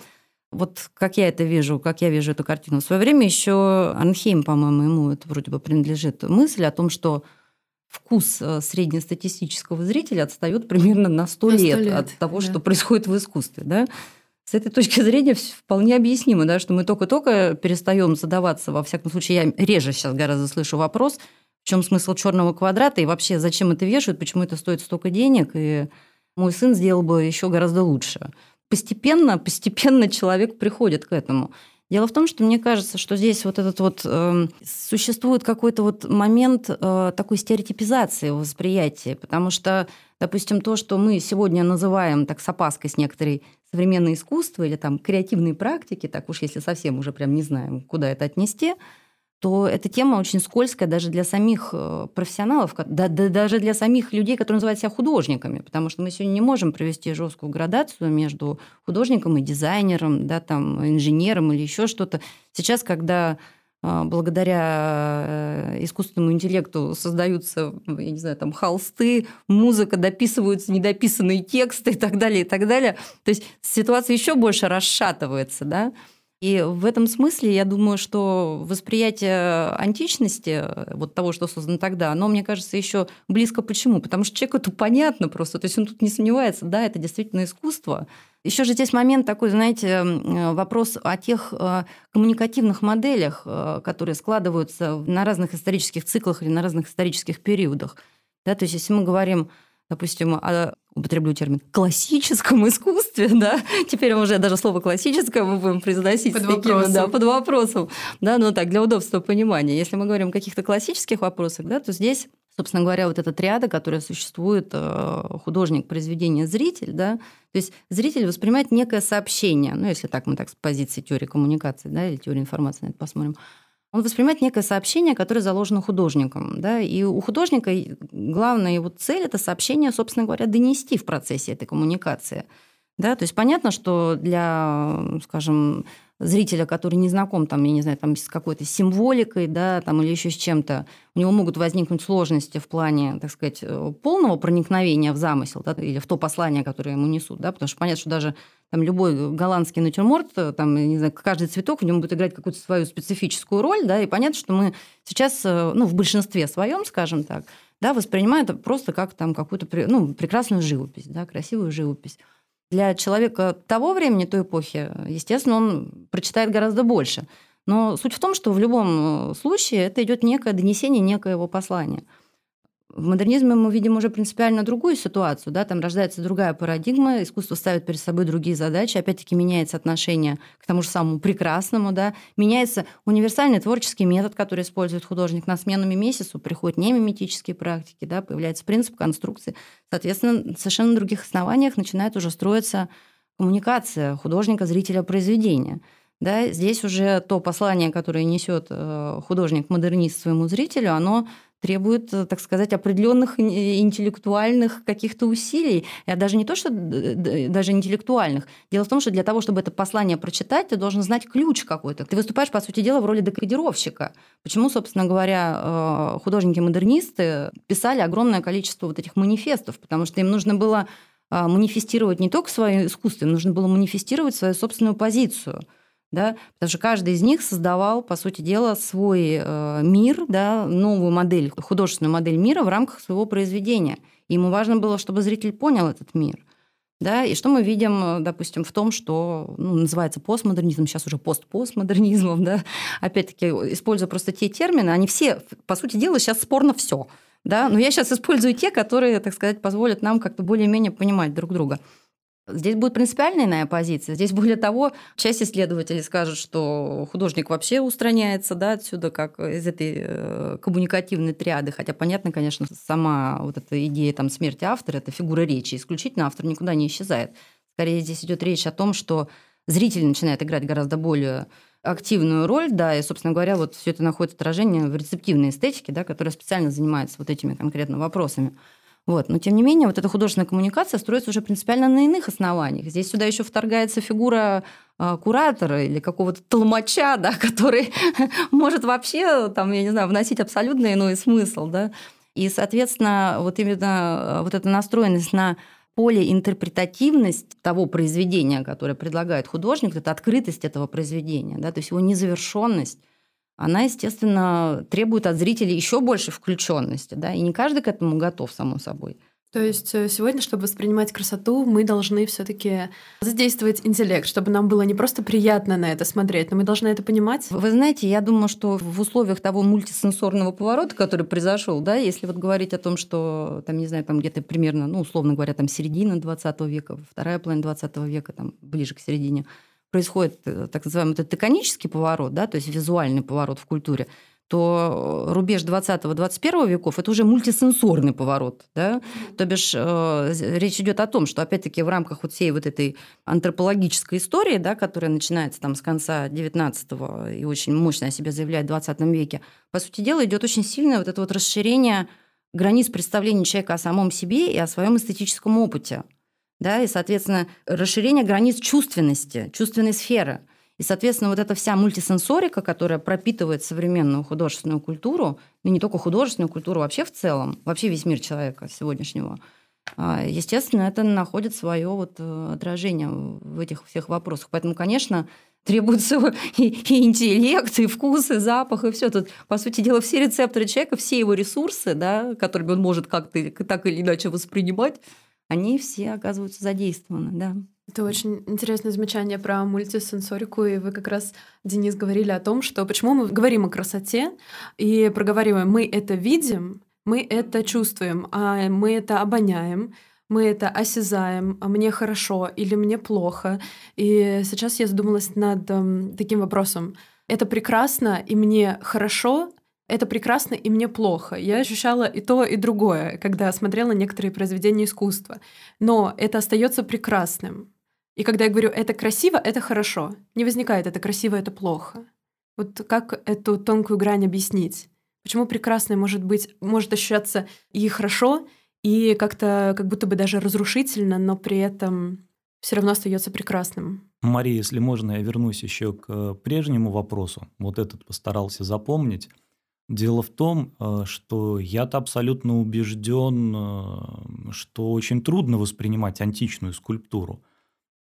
вот как я это вижу, как я вижу эту картину. В свое время еще Анхейм, по-моему, ему это вроде бы принадлежит мысль о том, что вкус э, среднестатистического зрителя отстает примерно на 100, на 100 лет, лет от того, да. что происходит в искусстве. Да? С этой точки зрения вполне объяснимо, да, что мы только-только перестаем задаваться, во всяком случае, я реже сейчас гораздо слышу вопрос, в чем смысл черного квадрата и вообще зачем это вешают, почему это стоит столько денег, и мой сын сделал бы еще гораздо лучше. Постепенно, постепенно человек приходит к этому. Дело в том, что мне кажется, что здесь вот этот вот э, существует какой-то вот момент э, такой стереотипизации восприятия, потому что, допустим, то, что мы сегодня называем так с опаской с некоторой современное искусство или там креативные практики, так уж если совсем уже прям не знаем, куда это отнести, то эта тема очень скользкая даже для самих э, профессионалов, да, да, даже для самих людей, которые называют себя художниками, потому что мы сегодня не можем провести жесткую градацию между художником и дизайнером, да, там, инженером или еще что-то. Сейчас, когда а, благодаря э, искусственному интеллекту создаются, я не знаю, там холсты, музыка, дописываются недописанные тексты и так далее, и так далее. То есть ситуация еще больше расшатывается, да. И в этом смысле я думаю, что восприятие античности, вот того, что создано тогда, оно, мне кажется, еще близко. Почему? Потому что человеку это понятно просто. То есть он тут не сомневается, да, это действительно искусство. Еще же здесь момент такой, знаете, вопрос о тех э, коммуникативных моделях, э, которые складываются на разных исторических циклах или на разных исторических периодах. Да, то есть если мы говорим допустим, о, употреблю термин, классическом *laughs* искусстве, да, теперь уже даже слово классическое мы будем произносить под такими, вопросом. да, под вопросом, да, ну так, для удобства понимания. Если мы говорим о каких-то классических вопросах, да, то здесь собственно говоря, вот эта триада, которая существует, э, художник, произведение, зритель, да, то есть зритель воспринимает некое сообщение, ну, если так мы так с позиции теории коммуникации, да, или теории информации на это посмотрим, он воспринимает некое сообщение, которое заложено художником. Да? И у художника главная его цель – это сообщение, собственно говоря, донести в процессе этой коммуникации. Да? То есть понятно, что для, скажем, зрителя, который не знаком, там, я не знаю, там, с какой-то символикой, да, там, или еще с чем-то, у него могут возникнуть сложности в плане, так сказать, э, полного проникновения в замысел, да, или в то послание, которое ему несут, да, потому что понятно, что даже там любой голландский натюрморт, э, там, не знаю, каждый цветок в нем будет играть какую-то свою специфическую роль, да, и понятно, что мы сейчас, э, ну, в большинстве своем, скажем так, да, воспринимаем это просто как там какую-то ну, прекрасную живопись, да, красивую живопись для человека того времени, той эпохи, естественно, он прочитает гораздо больше. Но суть в том, что в любом э, случае это идет некое донесение некоего послания – в модернизме мы видим уже принципиально другую ситуацию, да, там рождается другая парадигма, искусство ставит перед собой другие задачи, опять-таки меняется отношение к тому же самому прекрасному, да, меняется универсальный творческий метод, который использует художник на смену месяцу, приходят не миметические практики, да, появляется принцип конструкции, соответственно, на совершенно других основаниях начинает уже строиться коммуникация художника, зрителя, произведения. Да, здесь уже то послание, которое несет э, художник-модернист своему зрителю, оно требует, э, так сказать, определенных интеллектуальных каких-то усилий. Я даже не то, что даже интеллектуальных. Дело в том, что для того, чтобы это послание прочитать, ты должен знать ключ какой-то. Ты выступаешь, по сути дела, в роли декодировщика. Почему, собственно говоря, э, художники-модернисты писали огромное количество вот этих манифестов? Потому что им нужно было э, манифестировать не только свое искусство, им нужно было манифестировать свою собственную позицию – да, потому что каждый из них создавал, по сути дела, свой э, мир, да, новую модель, художественную модель мира в рамках своего произведения. И ему важно было, чтобы зритель понял этот мир. Да, и что мы видим, допустим, в том, что ну, называется постмодернизм, сейчас уже постпостмодернизмом, да, опять-таки, используя просто те термины, они все, по сути дела, сейчас спорно все. Да? Но я сейчас использую те, которые, так сказать, позволят нам как-то более-менее понимать друг друга. Здесь будет принципиальная иная позиция. Здесь, более того, часть исследователей скажет, что художник вообще устраняется да, отсюда, как из этой э, коммуникативной триады. Хотя, понятно, конечно, сама вот эта идея там, смерти автора – это фигура речи. Исключительно автор никуда не исчезает. Скорее, здесь идет речь о том, что зритель начинает играть гораздо более активную роль, да, и, собственно говоря, вот все это находит отражение в рецептивной эстетике, да, которая специально занимается вот этими конкретно вопросами. Вот. Но, тем не менее, вот эта художественная коммуникация строится уже принципиально на иных основаниях. Здесь сюда еще вторгается фигура а, куратора или какого-то толмача, да, *laughs* который *laughs* может вообще, там, я не знаю, вносить абсолютно иной смысл. Да? И, соответственно, вот именно а, вот эта настроенность на полеинтерпретативность того произведения, которое предлагает художник, это открытость этого произведения, да, то есть его незавершенность, она, естественно, требует от зрителей еще больше включенности, да, и не каждый к этому готов, само собой. То есть э, сегодня, чтобы воспринимать красоту, мы должны все-таки задействовать интеллект, чтобы нам было не просто приятно на это смотреть, но мы должны это понимать. Вы знаете, я думаю, что в условиях того мультисенсорного поворота, который произошел, да, если вот говорить о том, что там, не знаю, там где-то примерно, ну, условно говоря, там середина 20 века, вторая половина 20 века, там ближе к середине, происходит э, так называемый этот теконический поворот, да, то есть визуальный поворот в культуре, то рубеж 20-21 веков – это уже мультисенсорный поворот. Да? То бишь э, речь идет о том, что, опять-таки, в рамках вот всей вот этой антропологической истории, да, которая начинается там с конца 19 и очень мощно о себе заявляет в 20 веке, по сути дела, идет очень сильное вот это вот расширение границ представления человека о самом себе и о своем эстетическом опыте да, и, соответственно, расширение границ чувственности, чувственной сферы. И, соответственно, вот эта вся мультисенсорика, которая пропитывает современную художественную культуру, ну не только художественную культуру, вообще в целом, вообще весь мир человека сегодняшнего, а, естественно, это находит свое вот э, отражение в этих всех вопросах. Поэтому, конечно, *laughs* требуется и, и интеллект, и вкус, и запах, и все. Тут, по сути дела, все рецепторы человека, все его ресурсы, да, которыми он может как-то так или иначе воспринимать, они все оказываются задействованы, да. Это очень интересное замечание про мультисенсорику, и вы как раз, Денис, говорили о том, что почему мы говорим о красоте и проговариваем, мы это видим, мы это чувствуем, а мы это обоняем, мы это осязаем, а мне хорошо или мне плохо. И сейчас я задумалась над э, таким вопросом. Это прекрасно, и мне хорошо, это прекрасно, и мне плохо. Я ощущала и то, и другое, когда смотрела некоторые произведения искусства. Но это остается прекрасным. И когда я говорю «это красиво», это хорошо. Не возникает «это красиво», это плохо. Вот как эту тонкую грань объяснить? Почему прекрасное может быть, может ощущаться и хорошо, и как-то как будто бы даже разрушительно, но при этом все равно остается прекрасным. Мария, если можно, я вернусь еще к прежнему вопросу. Вот этот постарался запомнить. Дело в том, э, что я-то абсолютно убежден, э, что очень трудно воспринимать античную скульптуру.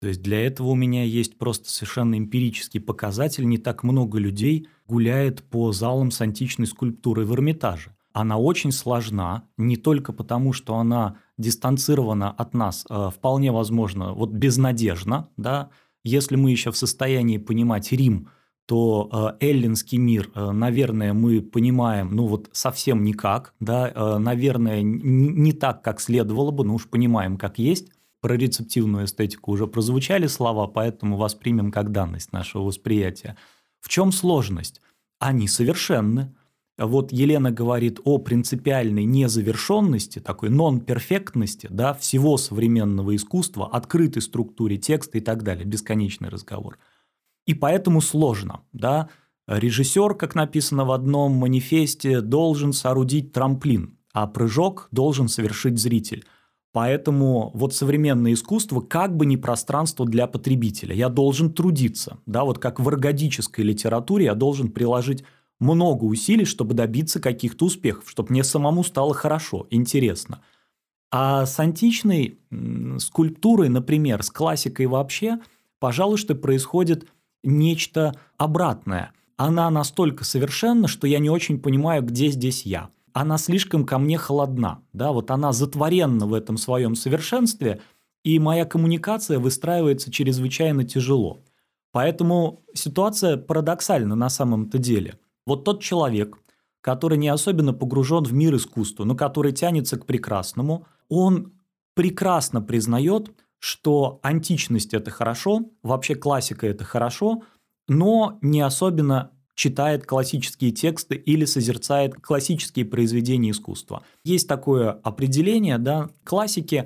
То есть для этого у меня есть просто совершенно эмпирический показатель. Не так много людей гуляет по залам с античной скульптурой в Эрмитаже. Она очень сложна, не только потому, что она дистанцирована от нас, а вполне возможно, вот безнадежно, да, если мы еще в состоянии понимать Рим, то э, эллинский мир, э, наверное, мы понимаем, ну вот совсем никак, да, э, наверное, не, так, как следовало бы, но уж понимаем, как есть про рецептивную эстетику уже прозвучали слова, поэтому воспримем как данность нашего восприятия. В чем сложность? Они совершенны. Вот Елена говорит о принципиальной незавершенности, такой нон-перфектности да, всего современного искусства, открытой структуре текста и так далее, бесконечный разговор. И поэтому сложно. Да? Режиссер, как написано в одном манифесте, должен соорудить трамплин, а прыжок должен совершить зритель. Поэтому вот современное искусство как бы не пространство для потребителя. Я должен трудиться. Да, вот как в эргодической литературе я должен приложить много усилий, чтобы добиться каких-то успехов, чтобы мне самому стало хорошо, интересно. А с античной скульптурой, например, с классикой вообще, пожалуй, что происходит нечто обратное. Она настолько совершенна, что я не очень понимаю, где здесь я она слишком ко мне холодна. Да? Вот она затворенна в этом своем совершенстве, и моя коммуникация выстраивается чрезвычайно тяжело. Поэтому ситуация парадоксальна на самом-то деле. Вот тот человек, который не особенно погружен в мир искусства, но который тянется к прекрасному, он прекрасно признает, что античность – это хорошо, вообще классика – это хорошо, но не особенно читает классические тексты или созерцает классические произведения искусства. Есть такое определение, да, классики.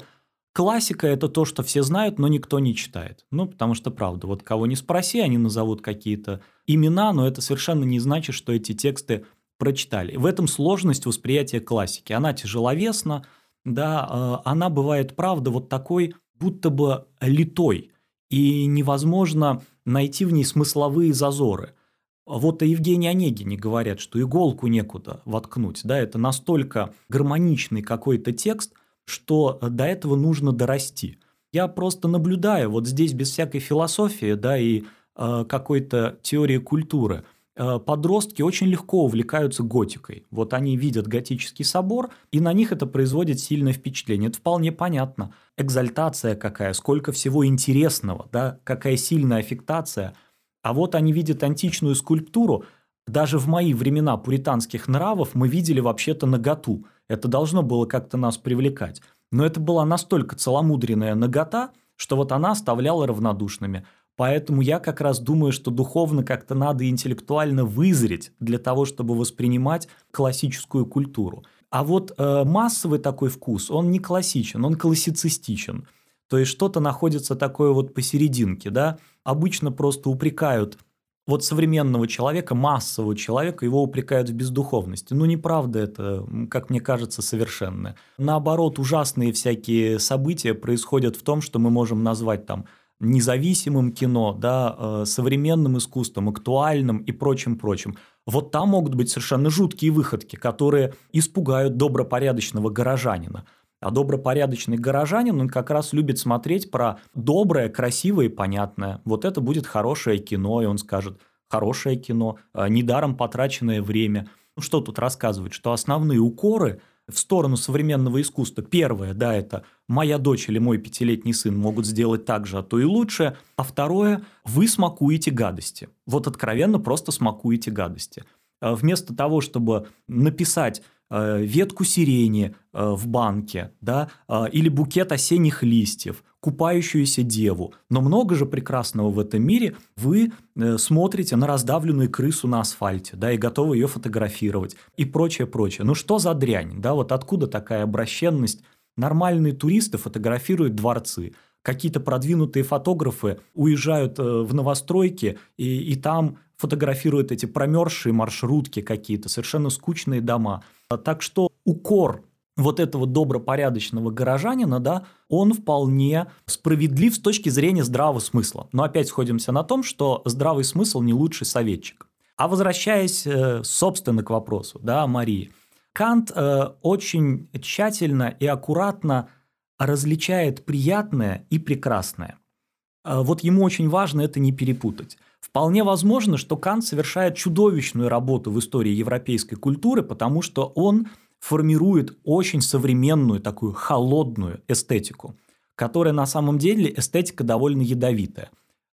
Классика – это то, что все знают, но никто не читает. Ну, потому что, правда, вот кого не спроси, они назовут какие-то имена, но это совершенно не значит, что эти тексты прочитали. В этом сложность восприятия классики. Она тяжеловесна, да, а, она бывает, правда, вот такой, будто бы литой, и невозможно найти в ней смысловые зазоры – вот о Евгении Онегине говорят, что иголку некуда воткнуть. Да, это настолько гармоничный какой-то текст, что до этого нужно дорасти. Я просто наблюдаю вот здесь без всякой философии да, и э, какой-то теории культуры. Э, подростки очень легко увлекаются готикой. Вот они видят готический собор, и на них это производит сильное впечатление. Это вполне понятно. Экзальтация какая, сколько всего интересного, да, какая сильная аффектация – а вот они видят античную скульптуру. Даже в мои времена пуританских нравов мы видели вообще-то наготу. Это должно было как-то нас привлекать. Но это была настолько целомудренная нагота, что вот она оставляла равнодушными. Поэтому я как раз думаю, что духовно как-то надо интеллектуально вызреть для того, чтобы воспринимать классическую культуру. А вот э, массовый такой вкус, он не классичен, он классицистичен. То есть что-то находится такое вот посерединке, да. Обычно просто упрекают вот современного человека, массового человека, его упрекают в бездуховности. Ну, неправда это, как мне кажется, совершенно. Наоборот, ужасные всякие события происходят в том, что мы можем назвать там независимым кино, да, э, современным искусством, актуальным и прочим-прочим. Вот там могут быть совершенно жуткие выходки, которые испугают добропорядочного горожанина. А добропорядочный горожанин, он как раз любит смотреть про доброе, красивое и понятное. Вот это будет хорошее кино, и он скажет, хорошее кино, э, недаром потраченное время. Ну что тут рассказывать, что основные укоры – в сторону современного искусства. Первое, да, это моя дочь или мой пятилетний сын могут сделать так же, а то и лучше. А второе, вы смакуете гадости. Вот откровенно просто смакуете гадости. А вместо того, чтобы написать э, ветку сирени э, в банке, да, э, или букет осенних листьев, купающуюся деву. Но много же прекрасного в этом мире. Вы э, смотрите на раздавленную крысу на асфальте, да, и готовы ее фотографировать, и прочее, прочее. Ну что за дрянь, да, вот откуда такая обращенность? Нормальные туристы фотографируют дворцы, какие-то продвинутые фотографы уезжают э, в новостройки и, и там фотографируют эти промерзшие маршрутки какие-то, совершенно скучные дома. Так что укор вот этого добропорядочного горожанина, да, он вполне справедлив с точки зрения здравого смысла. Но опять сходимся на том, что здравый смысл не лучший советчик. А возвращаясь, э, собственно, к вопросу, да, Марии, Кант э, очень тщательно и аккуратно различает приятное и прекрасное. Э, вот ему очень важно это не перепутать. Вполне возможно, что Кант совершает чудовищную работу в истории европейской культуры, потому что он формирует очень современную такую холодную эстетику, которая на самом деле эстетика довольно ядовитая.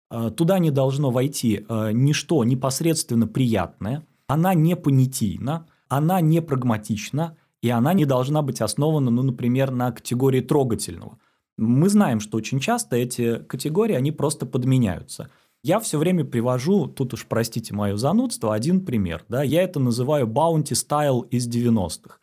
А, туда не должно войти а, ничто непосредственно приятное, она не понятийна, она не прагматична, и она не должна быть основана, ну, например, на категории трогательного. Мы знаем, что очень часто эти категории, они просто подменяются. Я все время привожу, тут уж простите мое занудство, один пример. Да? Я это называю bounty style из 90-х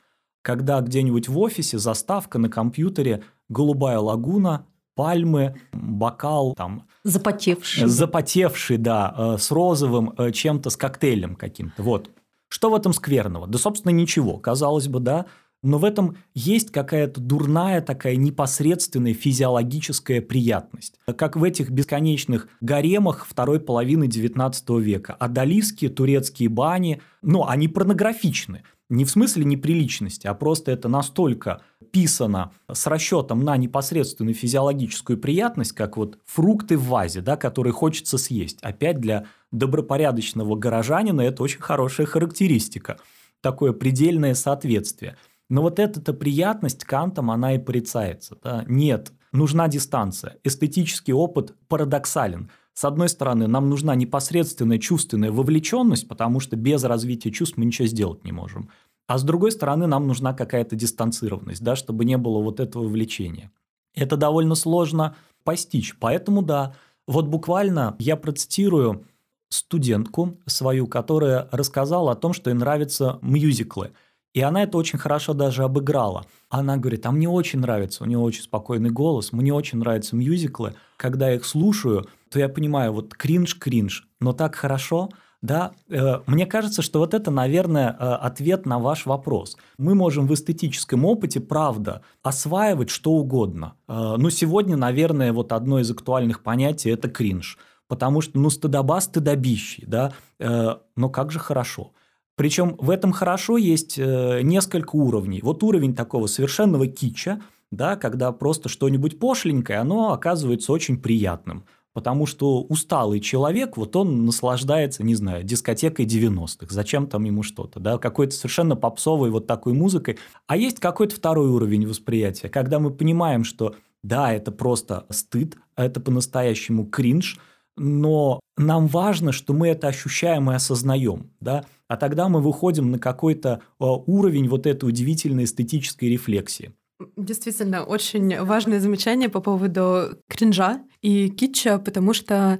когда где-нибудь в офисе заставка на компьютере голубая лагуна, пальмы, бокал там. Запотевший. Запотевший, да, э, с розовым э, чем-то, с коктейлем каким-то. Вот. Что в этом скверного? Да, собственно, ничего, казалось бы, да. Но в этом есть какая-то дурная такая непосредственная физиологическая приятность. Как в этих бесконечных гаремах второй половины XIX века. Адалиские турецкие бани, ну, они порнографичны не в смысле неприличности, а просто это настолько писано с расчетом на непосредственную физиологическую приятность, как вот фрукты в вазе, да, которые хочется съесть. Опять для добропорядочного горожанина это очень хорошая характеристика, такое предельное соответствие. Но вот эта приятность Кантом, она и порицается. Да? Нет, нужна дистанция. Эстетический опыт парадоксален – с одной стороны, нам нужна непосредственная чувственная вовлеченность, потому что без развития чувств мы ничего сделать не можем. А с другой стороны, нам нужна какая-то дистанцированность, да, чтобы не было вот этого влечения. Это довольно сложно постичь. Поэтому да, вот буквально я процитирую студентку свою, которая рассказала о том, что ей нравятся мюзиклы – и она это очень хорошо даже обыграла. Она говорит, а мне очень нравится, у нее очень спокойный голос, мне очень нравятся мюзиклы. Когда я их слушаю, то я понимаю, вот кринж-кринж, но так хорошо, да, э, мне кажется, что вот это, наверное, э, ответ на ваш вопрос. Мы можем в эстетическом опыте, правда, осваивать что угодно. Э, но сегодня, наверное, вот одно из актуальных понятий – это кринж. Потому что, ну, стыдоба стыдобищий, да, но как же хорошо – причем в этом хорошо есть э, несколько уровней. Вот уровень такого совершенного кича, да, когда просто что-нибудь пошленькое, оно оказывается очень приятным. Потому что усталый человек, вот он наслаждается, не знаю, дискотекой 90-х. Зачем там ему что-то, да, какой-то совершенно попсовой вот такой музыкой. А есть какой-то второй уровень восприятия, когда мы понимаем, что да, это просто стыд, это по-настоящему кринж – но нам важно, что мы это ощущаем и осознаем, да, а тогда мы выходим на какой-то а, уровень вот этой удивительной эстетической рефлексии. Действительно, очень важное замечание по поводу кринжа и китча, потому что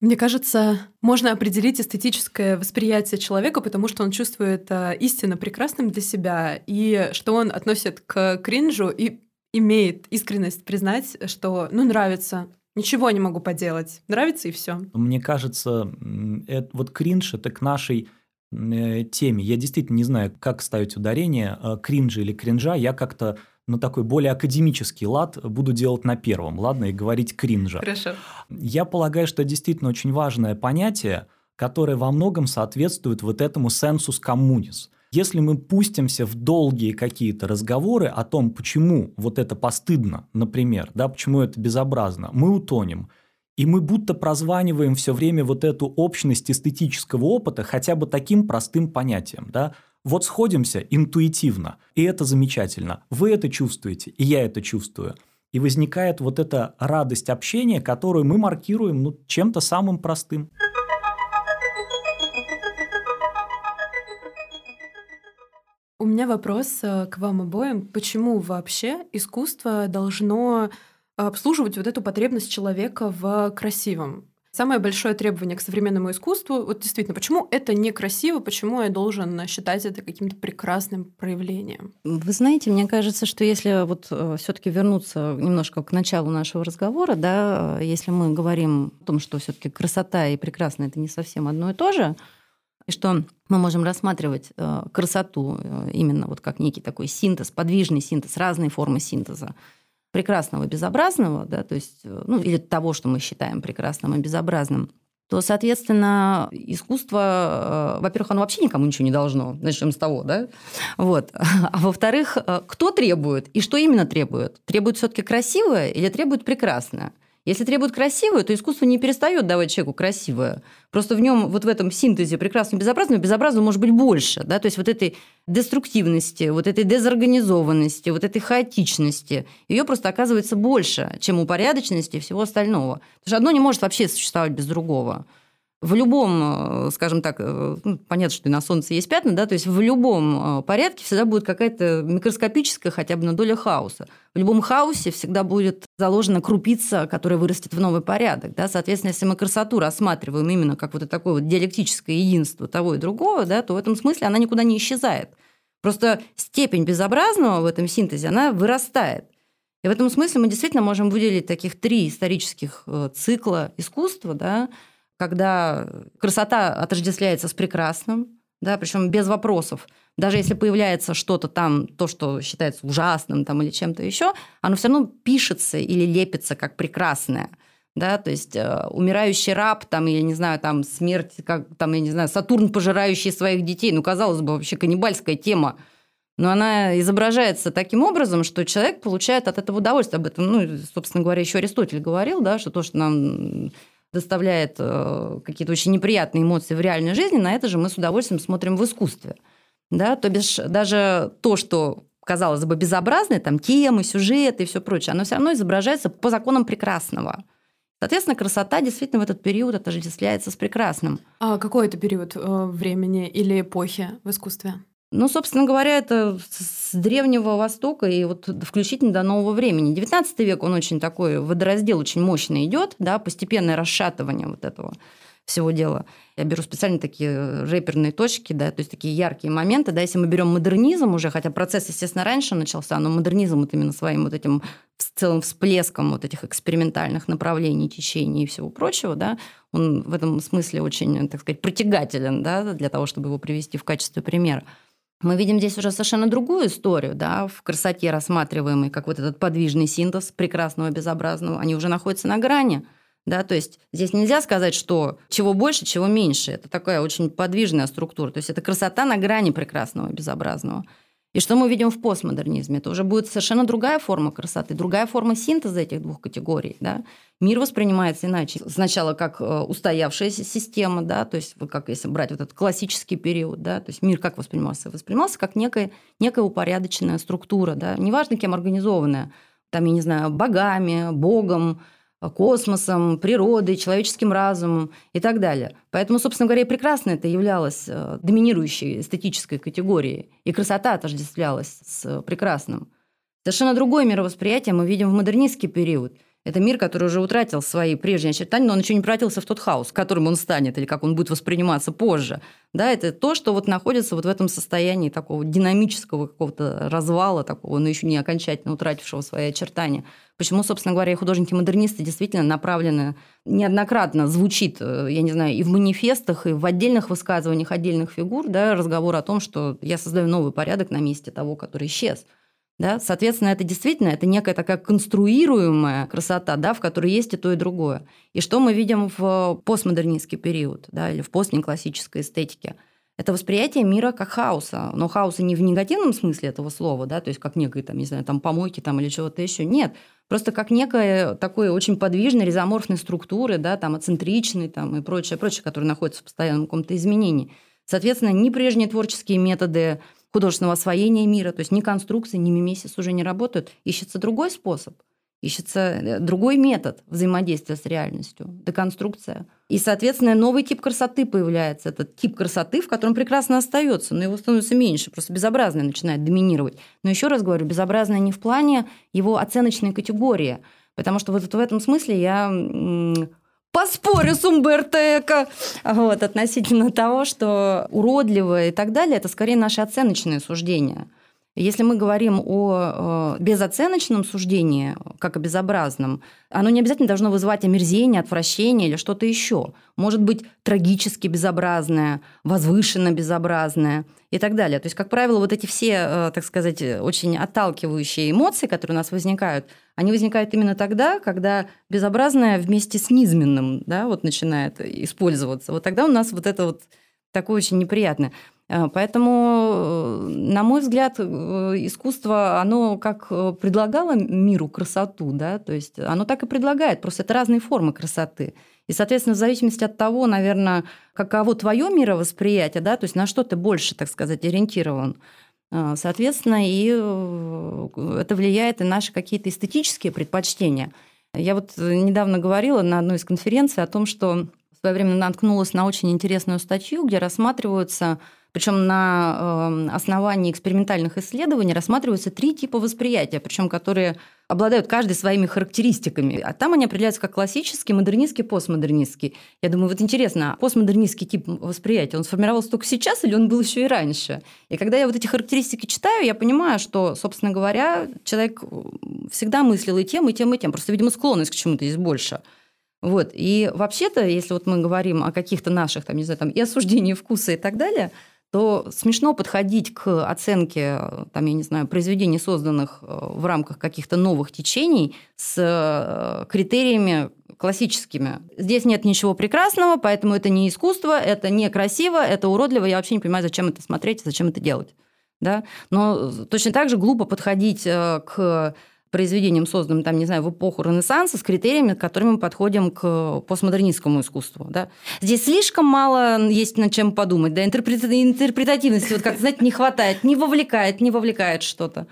мне кажется, можно определить эстетическое восприятие человека, потому что он чувствует а, истинно прекрасным для себя, и что он относит к кринжу и имеет искренность признать, что ну нравится, Ничего не могу поделать. Нравится и все. Мне кажется, это, вот кринж это к нашей теме. Я действительно не знаю, как ставить ударение, э, кринжа или кринжа. Я как-то ну, такой более академический лад буду делать на первом, ладно, и говорить кринжа. Хорошо. Я полагаю, что действительно очень важное понятие, которое во многом соответствует вот этому сенсус коммунис. Если мы пустимся в долгие какие-то разговоры о том, почему вот это постыдно, например, да, почему это безобразно, мы утонем. И мы будто прозваниваем все время вот эту общность эстетического опыта хотя бы таким простым понятием. Да? Вот сходимся интуитивно, и это замечательно. Вы это чувствуете, и я это чувствую. И возникает вот эта радость общения, которую мы маркируем ну, чем-то самым простым. У меня вопрос э, к вам обоим. Почему вообще искусство должно обслуживать вот эту потребность человека в красивом? Самое большое требование к современному искусству, вот действительно, почему это некрасиво, почему я должен считать это каким-то прекрасным проявлением? Вы знаете, мне кажется, что если вот э, все-таки вернуться немножко к началу нашего разговора, да, э, если мы говорим о том, что все-таки красота и прекрасно это не совсем одно и то же, и что мы можем рассматривать э, красоту именно вот как некий такой синтез, подвижный синтез, разные формы синтеза прекрасного и безобразного, да, то есть, э, ну, или того, что мы считаем прекрасным и безобразным, то, соответственно, искусство, во-первых, оно вообще никому ничего не должно, начнем с того, да, вот, *laughs* а во-вторых, кто требует и что именно требует? Требует все-таки красивое или требует прекрасное? Если требует красивое, то искусство не перестает давать человеку красивое. Просто в нем, вот в этом синтезе прекрасного и безобразного, безобразного может быть больше. Да? То есть вот этой деструктивности, вот этой дезорганизованности, вот этой хаотичности, ее просто оказывается больше, чем упорядоченности и всего остального. Потому что одно не может вообще существовать без другого в любом, э, скажем так, э, ну, понятно, что и на Солнце есть пятна, да, то есть в любом э, порядке всегда будет какая-то микроскопическая хотя бы на доля хаоса. В любом хаосе всегда будет заложена крупица, которая вырастет в новый порядок. Да? Соответственно, если мы красоту рассматриваем именно как вот такое вот диалектическое единство того и другого, да, то в этом смысле она никуда не исчезает. Просто степень безобразного в этом синтезе, она вырастает. И в этом смысле мы действительно можем выделить таких три исторических цикла искусства, да, когда красота отождествляется с прекрасным, да, причем без вопросов. Даже если появляется что-то там, то, что считается ужасным там, или чем-то еще, оно все равно пишется или лепится как прекрасное. Да, то есть э, умирающий раб, там, я не знаю, там смерть, как там, я не знаю, Сатурн, пожирающий своих детей, ну, казалось бы, вообще каннибальская тема, но она изображается таким образом, что человек получает от этого удовольствие. Об этом, ну, собственно говоря, еще Аристотель говорил, да, что то, что нам доставляет э, какие-то очень неприятные эмоции в реальной жизни, на это же мы с удовольствием смотрим в искусстве. Да? То бишь даже то, что казалось бы безобразное, там темы, сюжеты и все прочее, оно все равно изображается по законам прекрасного. Соответственно, красота действительно в этот период отождествляется с прекрасным. А какой это период э, времени или эпохи в искусстве? Ну, собственно говоря, это с Древнего Востока и вот включительно до нового времени. 19 век, он очень такой, водораздел очень мощно идет, да, постепенное расшатывание вот этого всего дела. Я беру специально такие рэперные точки, да, то есть такие яркие моменты, да, если мы берем модернизм уже, хотя процесс, естественно, раньше начался, но модернизм вот именно своим вот этим целым всплеском вот этих экспериментальных направлений, течений и всего прочего, да, он в этом смысле очень, так сказать, притягателен, да, для того, чтобы его привести в качестве примера. Мы видим здесь уже совершенно другую историю, да, в красоте рассматриваемой, как вот этот подвижный синтез прекрасного и безобразного, они уже находятся на грани. Да, то есть здесь нельзя сказать, что чего больше, чего меньше. Это такая очень подвижная структура. То есть это красота на грани прекрасного и безобразного. И что мы видим в постмодернизме? Это уже будет совершенно другая форма красоты, другая форма синтеза этих двух категорий. Да? Мир воспринимается иначе. Сначала как э, устоявшаяся система, да, то есть как если брать вот этот классический период, да, то есть мир как воспринимался? Воспринимался как некая, некая упорядоченная структура, да, неважно кем организованная, там, я не знаю, богами, богом, космосом, природой, человеческим разумом и так далее. Поэтому, собственно говоря, прекрасно это являлось э, доминирующей эстетической категорией, и красота отождествлялась с прекрасным. Совершенно другое мировосприятие мы видим в модернистский период – это мир, который уже утратил свои прежние очертания, но он еще не превратился в тот хаос, которым он станет или как он будет восприниматься позже. Да, это то, что вот находится вот в этом состоянии такого динамического какого-то развала, такого, но еще не окончательно утратившего свои очертания. Почему, собственно говоря, художники-модернисты действительно направлены, неоднократно звучит, э, я не знаю, и в манифестах, и в отдельных высказываниях отдельных фигур, да, разговор о том, что я создаю новый порядок на месте того, который исчез. Да? Соответственно, это действительно это некая такая конструируемая красота, да, в которой есть и то, и другое. И что мы видим в постмодернистский период да, или в постнеклассической эстетике? Это восприятие мира как хаоса. Но хаоса не в негативном смысле этого слова, да, то есть как некой, там, не знаю, там, помойки там, или чего-то еще. Нет. Просто как некая такой очень подвижной, резоморфной структуры, да, там, ацентричной там, и прочее, прочее, которые находятся в постоянном каком-то изменении. Соответственно, ни прежние творческие методы художественного освоения мира, то есть ни конструкции, ни мимесис уже не работают. Ищется другой способ, ищется э, другой метод взаимодействия с реальностью, деконструкция. И, соответственно, новый тип красоты появляется. Этот тип красоты, в котором прекрасно остается, но его становится меньше, просто безобразное начинает доминировать. Но еще раз говорю, безобразное не в плане его оценочной категории, потому что вот в этом смысле я поспорю с Умберто Эко вот, относительно того, что уродливое и так далее, это скорее наши оценочные суждения. Если мы говорим о э, безоценочном суждении, как о безобразном, оно не обязательно должно вызывать омерзение, отвращение или что-то еще. Может быть трагически безобразное, возвышенно безобразное и так далее. То есть, как правило, вот эти все, э, так сказать, очень отталкивающие эмоции, которые у нас возникают, они возникают именно тогда, когда безобразное вместе с низменным да, вот начинает использоваться. Вот тогда у нас вот это вот такое очень неприятное. Э, поэтому, э, на мой взгляд, э, искусство, оно как предлагало миру красоту, да, то есть оно так и предлагает, просто это разные формы красоты. И, соответственно, в зависимости от того, наверное, каково твое мировосприятие, да, то есть на что ты больше, так сказать, ориентирован, соответственно, и это влияет и наши какие-то эстетические предпочтения. Я вот недавно говорила на одной из конференций о том, что в свое время наткнулась на очень интересную статью, где рассматриваются причем на эм, основании экспериментальных исследований рассматриваются три типа восприятия, причем которые обладают каждый своими характеристиками. А там они определяются как классический, модернистский, постмодернистский. Я думаю, вот интересно, а постмодернистский тип восприятия, он сформировался только сейчас или он был еще и раньше? И когда я вот эти характеристики читаю, я понимаю, что, собственно говоря, человек всегда мыслил и тем, и тем, и тем. Просто, видимо, склонность к чему-то есть больше. Вот. И вообще-то, если вот мы говорим о каких-то наших, там, не знаю, там, и осуждении вкуса и так далее – то смешно подходить к оценке, там, я не знаю, произведений, созданных э, в рамках каких-то новых течений, с э, критериями классическими. Здесь нет ничего прекрасного, поэтому это не искусство, это не красиво, это уродливо, я вообще не понимаю, зачем это смотреть, зачем это делать. Да? Но точно так же глупо подходить э, к произведением, созданным, там, не знаю, в эпоху Ренессанса, с критериями, к которым мы подходим к постмодернистскому искусству. Да? Здесь слишком мало есть над чем подумать. Да? Интерпретативности, вот как знаете, не хватает, не вовлекает, не вовлекает что-то.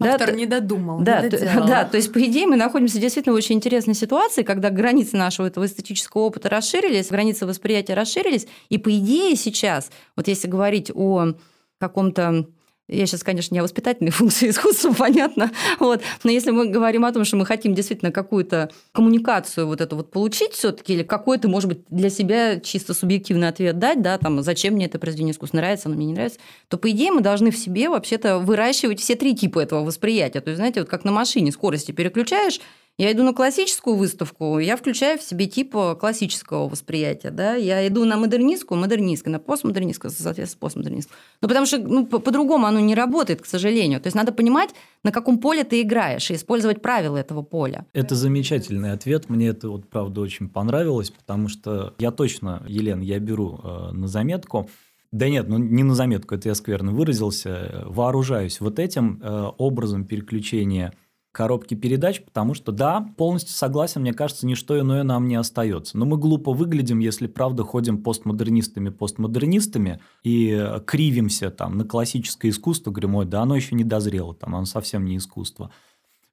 Автор да, не додумал, да, не доделал. Да, то есть, по идее, мы находимся действительно в очень интересной ситуации, когда границы нашего этого эстетического опыта расширились, границы восприятия расширились, и, по идее, сейчас, вот если говорить о каком-то я сейчас, конечно, не о воспитательной *laughs* функции искусства, понятно. Вот. Но если мы говорим о том, что мы хотим действительно какую-то коммуникацию вот эту вот получить все-таки, или какой-то, может быть, для себя чисто субъективный ответ дать, да, там, зачем мне это произведение искусства, нравится оно мне не нравится, то, по идее, мы должны в себе вообще-то выращивать все три типа этого восприятия. То есть, знаете, вот как на машине скорости переключаешь, я иду на классическую выставку, я включаю в себе тип классического восприятия. Да? Я иду на модернистскую, модернистскую, на постмодернистскую, соответственно, постмодернистскую. Ну, потому что ну, по-другому оно не работает, к сожалению. То есть надо понимать, на каком поле ты играешь, и использовать правила этого поля. Это замечательный ответ. Мне это, вот, правда, очень понравилось, потому что я точно, Елена, я беру э, на заметку, да нет, ну не на заметку, это я скверно выразился, вооружаюсь вот этим э, образом переключения коробки передач, потому что, да, полностью согласен, мне кажется, ничто иное нам не остается. Но мы глупо выглядим, если правда ходим постмодернистами, постмодернистами и кривимся там на классическое искусство, говорим, ой, да оно еще не дозрело, там оно совсем не искусство.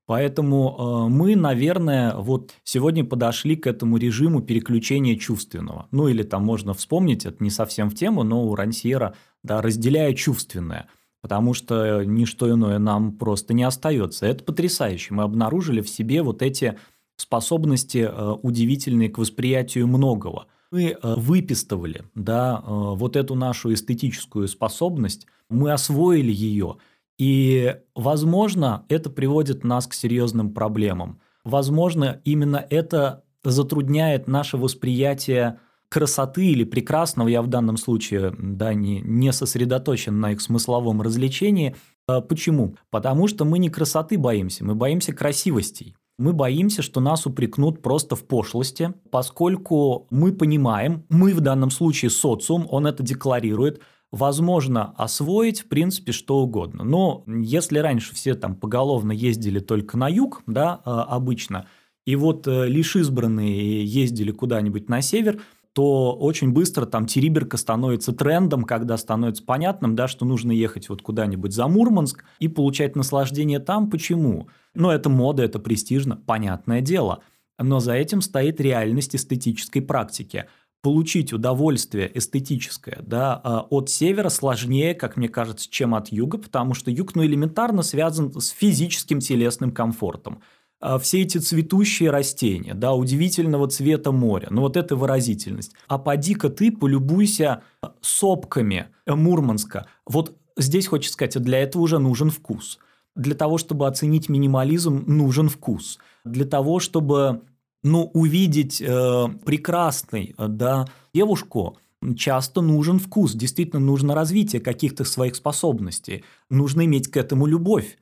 Поэтому э, мы, наверное, вот сегодня подошли к этому режиму переключения чувственного. Ну или там можно вспомнить, это не совсем в тему, но у Рансьера, да, разделяя чувственное – потому что ничто иное нам просто не остается. Это потрясающе. Мы обнаружили в себе вот эти способности э, удивительные к восприятию многого. Мы э, выпистывали да, э, вот эту нашу эстетическую способность, мы освоили ее, и, возможно, это приводит нас к серьезным проблемам. Возможно, именно это затрудняет наше восприятие красоты или прекрасного, я в данном случае да, не, не сосредоточен на их смысловом развлечении. А почему? Потому что мы не красоты боимся, мы боимся красивостей. Мы боимся, что нас упрекнут просто в пошлости, поскольку мы понимаем, мы в данном случае социум, он это декларирует, возможно освоить, в принципе, что угодно. Но если раньше все там поголовно ездили только на юг, да, а, обычно, и вот э, лишь избранные ездили куда-нибудь на север, то очень быстро там Териберка становится трендом, когда становится понятным, да, что нужно ехать вот куда-нибудь за Мурманск и получать наслаждение там. Почему? Ну, это мода, это престижно, понятное дело. Но за этим стоит реальность эстетической практики – получить удовольствие эстетическое да, а, от севера сложнее, как мне кажется, чем от юга, потому что юг ну, элементарно связан с физическим телесным комфортом. А, все эти цветущие растения, да, удивительного цвета моря, ну вот это выразительность. А поди-ка ты полюбуйся сопками Мурманска. Вот здесь хочется сказать, для этого уже нужен вкус. Для того, чтобы оценить минимализм, нужен вкус. Для того, чтобы но увидеть э, прекрасной э, да, девушку часто нужен вкус, действительно нужно развитие каких-то своих способностей, нужно иметь к этому любовь.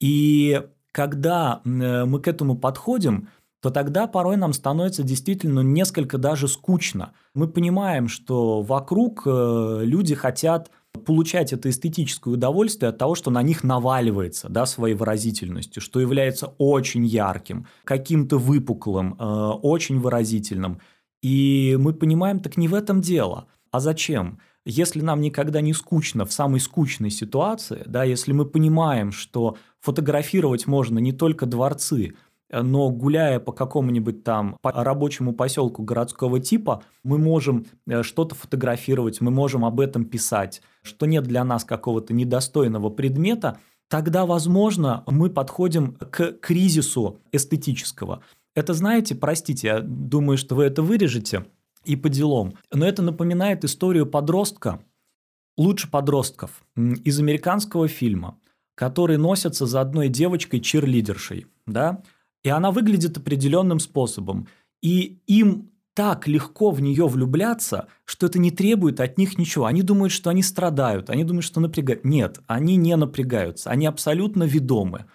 И когда э, мы к этому подходим, то тогда порой нам становится действительно несколько даже скучно. Мы понимаем, что вокруг э, люди хотят получать это эстетическое удовольствие от того, что на них наваливается да, своей выразительностью, что является очень ярким, каким-то выпуклым, э, очень выразительным. И мы понимаем, так не в этом дело. А зачем? Если нам никогда не скучно в самой скучной ситуации, да, если мы понимаем, что фотографировать можно не только дворцы, но гуляя по какому-нибудь там по рабочему поселку городского типа, мы можем э, что-то фотографировать, мы можем об этом писать, что нет для нас какого-то недостойного предмета, тогда, возможно, мы подходим к кризису эстетического. Это, знаете, простите, я думаю, что вы это вырежете и по делам, но это напоминает историю подростка, лучше подростков, из американского фильма, который носится за одной девочкой-чирлидершей, да, и она выглядит определенным способом. И им так легко в нее влюбляться, что это не требует от них ничего. Они думают, что они страдают, они думают, что напрягают. Нет, они не напрягаются, они абсолютно ведомы.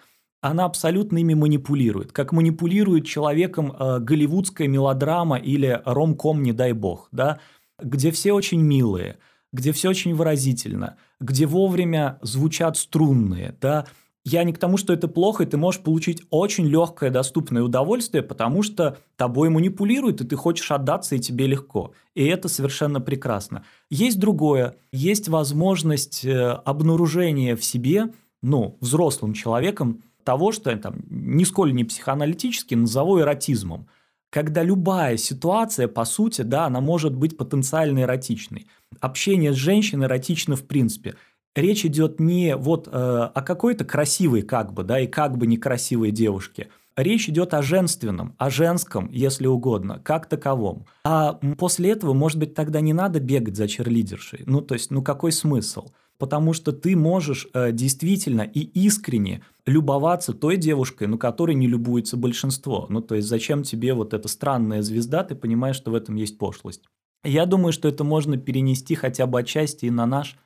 Она абсолютно ими манипулирует. Как манипулирует человеком э, голливудская мелодрама или ромком, не дай бог, да, где все очень милые, где все очень выразительно, где вовремя звучат струнные, да, я не к тому, что это плохо, и ты можешь получить очень легкое, доступное удовольствие, потому что тобой манипулируют, и ты хочешь отдаться, и тебе легко. И это совершенно прекрасно. Есть другое. Есть возможность э, обнаружения в себе, ну, взрослым человеком, того, что я там нисколько не психоаналитически назову эротизмом. Когда любая ситуация, по сути, да, она может быть потенциально эротичной. Общение с женщиной эротично в принципе – речь идет не вот э, о какой-то красивой как бы, да, и как бы некрасивой девушке. Речь идет о женственном, о женском, если угодно, как таковом. А после этого, может быть, тогда не надо бегать за черлидершей. Ну, то есть, ну какой смысл? Потому что ты можешь э, действительно и искренне любоваться той девушкой, ну, которой не любуется большинство. Ну, то есть, зачем тебе вот эта странная звезда, ты понимаешь, что в этом есть пошлость. Я думаю, что это можно перенести хотя бы отчасти и на наш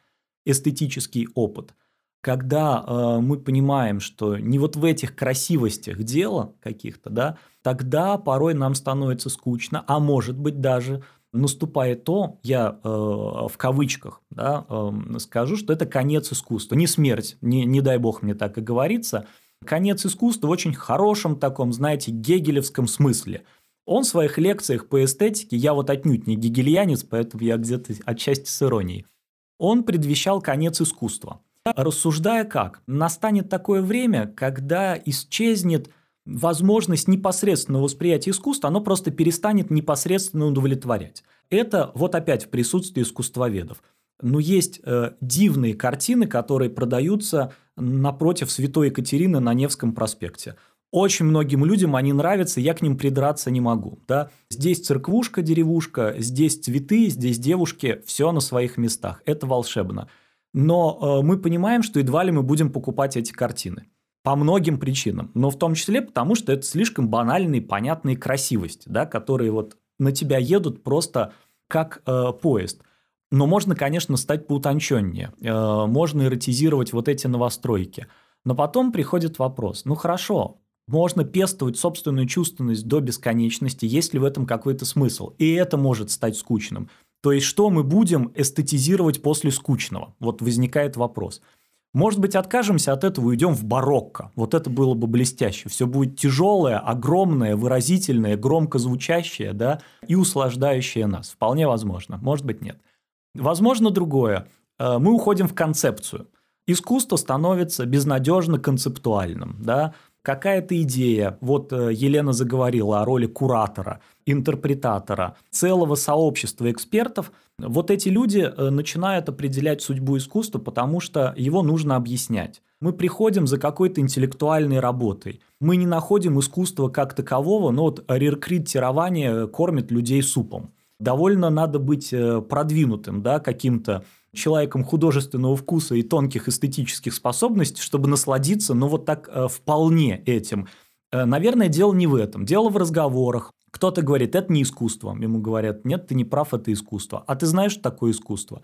эстетический опыт. Когда э, мы понимаем, что не вот в этих красивостях дело каких-то, да, тогда порой нам становится скучно, а может быть даже наступает то, я э, в кавычках да, э, скажу, что это конец искусства, не смерть, не, не дай бог мне так и говорится, конец искусства в очень хорошем таком, знаете, гегелевском смысле. Он в своих лекциях по эстетике, я вот отнюдь не гегельянец, поэтому я где-то отчасти с иронией, он предвещал конец искусства. Рассуждая как? Настанет такое время, когда исчезнет возможность непосредственного восприятия искусства, оно просто перестанет непосредственно удовлетворять. Это вот опять в присутствии искусствоведов. Но есть э, дивные картины, которые продаются напротив Святой Екатерины на Невском проспекте. Очень многим людям они нравятся, я к ним придраться не могу. Да? Здесь церквушка, деревушка, здесь цветы, здесь девушки, все на своих местах. Это волшебно. Но э, мы понимаем, что едва ли мы будем покупать эти картины. По многим причинам. Но в том числе потому, что это слишком банальные, понятные красивости, да, которые вот на тебя едут просто как э, поезд. Но можно, конечно, стать поутонченнее. Э, можно эротизировать вот эти новостройки. Но потом приходит вопрос, ну хорошо, можно пестовать собственную чувственность до бесконечности, есть ли в этом какой-то смысл. И это может стать скучным. То есть, что мы будем эстетизировать после скучного? Вот возникает вопрос. Может быть, откажемся от этого и уйдем в барокко. Вот это было бы блестяще. Все будет тяжелое, огромное, выразительное, громко звучащее, да, и услаждающее нас. Вполне возможно. Может быть, нет. Возможно, другое. Э, мы уходим в концепцию. Искусство становится безнадежно концептуальным, да, какая-то идея. Вот э, Елена заговорила о роли куратора, интерпретатора, целого сообщества экспертов. Вот эти люди э, начинают определять судьбу искусства, потому что его нужно объяснять. Мы приходим за какой-то интеллектуальной работой. Мы не находим искусства как такового, но вот реркритирование кормит людей супом. Довольно надо быть э, продвинутым, да, каким-то человеком художественного вкуса и тонких эстетических способностей, чтобы насладиться, ну, вот так э, вполне этим. Наверное, дело не в этом. Дело в разговорах. Кто-то говорит, это не искусство. Ему говорят, нет, ты не прав, это искусство. А ты знаешь, что такое искусство?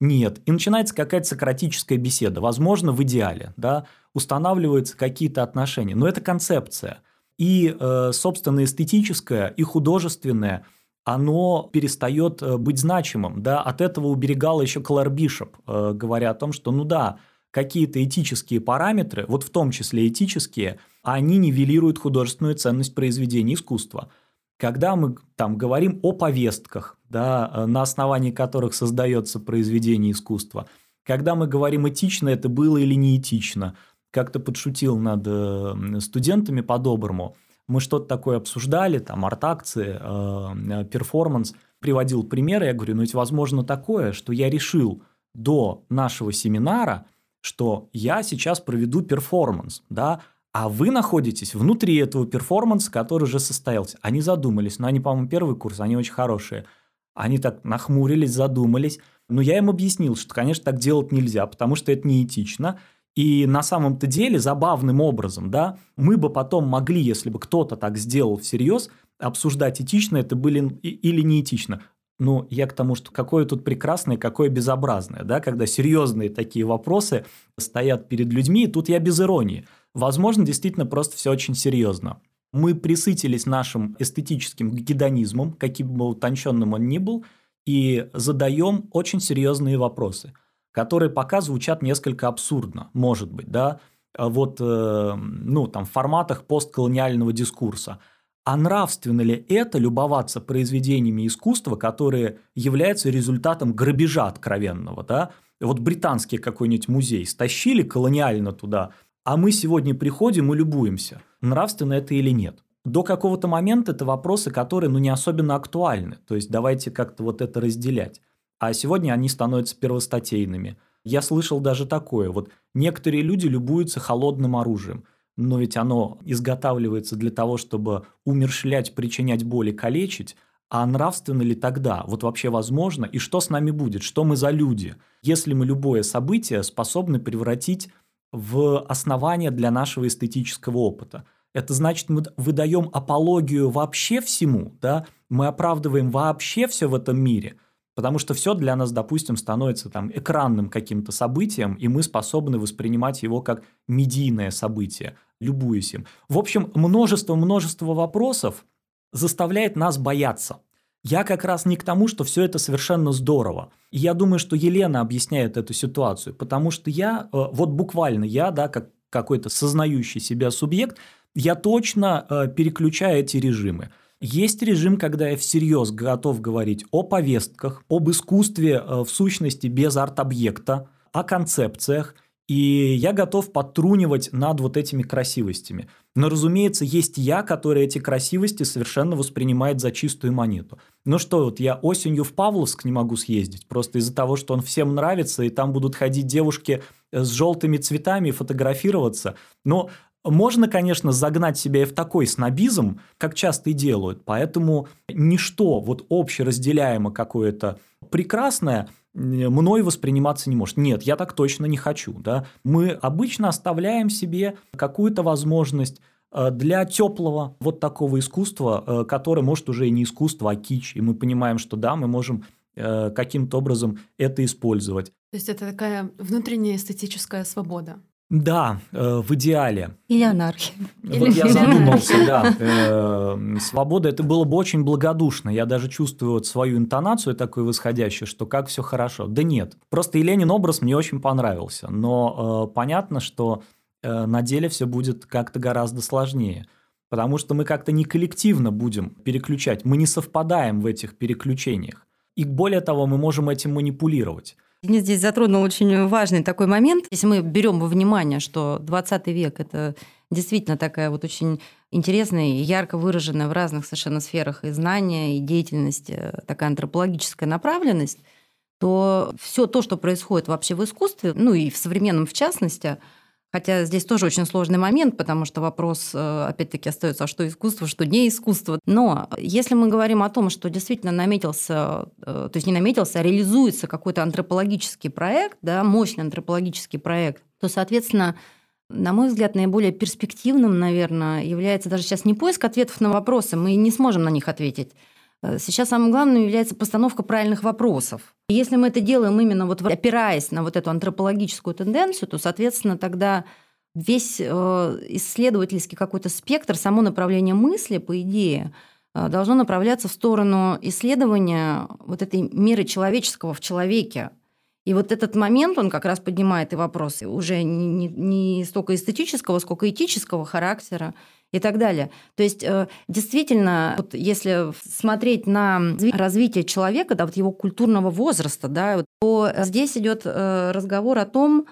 Нет. И начинается какая-то сократическая беседа. Возможно, в идеале. Да? Устанавливаются какие-то отношения. Но это концепция. И, э, собственно, эстетическое, и художественное – оно перестает э, быть значимым. Да? От этого уберегал еще Клэр Бишоп, э, говоря о том, что ну да, какие-то этические параметры, вот в том числе этические, они нивелируют художественную ценность произведения искусства. Когда мы там говорим о повестках, да, э, на основании которых создается произведение искусства, когда мы говорим этично это было или не этично, как-то подшутил над студентами по-доброму – мы что-то такое обсуждали, там, арт-акции, э, э, перформанс, приводил примеры, я говорю, ну ведь возможно такое, что я решил до нашего семинара, что я сейчас проведу перформанс, да, а вы находитесь внутри этого перформанса, который уже состоялся. Они задумались, но они, по-моему, первый курс, они очень хорошие. Они так нахмурились, задумались. Но я им объяснил, что, конечно, так делать нельзя, потому что это неэтично. И на самом-то деле забавным образом, да, мы бы потом могли, если бы кто-то так сделал всерьез, обсуждать этично это были или не этично. Ну, я к тому, что какое тут прекрасное, какое безобразное, да, когда серьезные такие вопросы стоят перед людьми, и тут я без иронии. Возможно, действительно просто все очень серьезно. Мы присытились нашим эстетическим гедонизмом, каким бы утонченным он ни был, и задаем очень серьезные вопросы – которые пока звучат несколько абсурдно, может быть, да, а вот, э, ну, там, в форматах постколониального дискурса. А нравственно ли это любоваться произведениями искусства, которые являются результатом грабежа откровенного, да? Вот британский какой-нибудь музей стащили колониально туда, а мы сегодня приходим и любуемся, нравственно это или нет. До какого-то момента это вопросы, которые ну, не особенно актуальны. То есть давайте как-то вот это разделять а сегодня они становятся первостатейными. Я слышал даже такое. Вот некоторые люди любуются холодным оружием, но ведь оно изготавливается для того, чтобы умершлять, причинять боль и калечить, а нравственно ли тогда? Вот вообще возможно? И что с нами будет? Что мы за люди? Если мы любое событие способны превратить в основание для нашего эстетического опыта. Это значит, мы выдаем апологию вообще всему, да? мы оправдываем вообще все в этом мире – Потому что все для нас, допустим, становится там экранным каким-то событием, и мы способны воспринимать его как медийное событие, любуясь им. В общем, множество-множество вопросов заставляет нас бояться. Я как раз не к тому, что все это совершенно здорово. И я думаю, что Елена объясняет эту ситуацию, потому что я, э, вот буквально я, да, как какой-то сознающий себя субъект, я точно э, переключаю эти режимы – есть режим, когда я всерьез готов говорить о повестках, об искусстве э, в сущности без арт-объекта, о концепциях, и я готов подтрунивать над вот этими красивостями. Но, разумеется, есть я, который эти красивости совершенно воспринимает за чистую монету. Ну что, вот я осенью в Павловск не могу съездить, просто из-за того, что он всем нравится, и там будут ходить девушки с желтыми цветами и фотографироваться. Но можно, конечно, загнать себя и в такой снобизм, как часто и делают, поэтому ничто вот общеразделяемо какое-то прекрасное мной восприниматься не может. Нет, я так точно не хочу. Да? Мы обычно оставляем себе какую-то возможность э, для теплого вот такого искусства, э, которое может уже и не искусство, а кич. И мы понимаем, что да, мы можем э, каким-то образом это использовать. То есть это такая внутренняя эстетическая свобода. Да, в идеале. Или анархия. Вот я *laughs* задумался, да. Свобода, это было бы очень благодушно. Я даже чувствую вот свою интонацию такую восходящую, что как все хорошо. Да нет. Просто Еленин образ мне очень понравился. Но понятно, что Э, на деле все будет как-то гораздо сложнее. Потому что мы как-то не коллективно будем переключать, мы не совпадаем в этих переключениях. И более того, мы можем этим манипулировать. Денис здесь затронул очень важный такой момент. Если мы берем во внимание, что 20 век – это действительно такая вот очень интересная и ярко выраженная в разных совершенно сферах и знания, и деятельность, э, такая антропологическая направленность, то все то, что происходит вообще в искусстве, ну и в современном в частности – Хотя здесь тоже очень сложный момент, потому что вопрос, э, опять-таки, остается, а что искусство, что не искусство. Но если мы говорим о том, что действительно наметился, э, то есть не наметился, а реализуется какой-то антропологический проект, да, мощный антропологический проект, то, соответственно, на мой взгляд, наиболее перспективным, наверное, является даже сейчас не поиск ответов на вопросы, мы не сможем на них ответить, сейчас самым главным является постановка правильных вопросов. Если мы это делаем именно вот опираясь на вот эту антропологическую тенденцию, то, соответственно, тогда весь э, исследовательский какой-то спектр, само направление мысли, по идее, э, должно направляться в сторону исследования вот этой меры человеческого в человеке. И вот этот момент, он как раз поднимает и вопросы уже не, не, не столько эстетического, сколько этического характера и так далее. То есть э, действительно, вот если смотреть на развитие человека, да, вот его культурного возраста, да, то здесь идет э, разговор о том,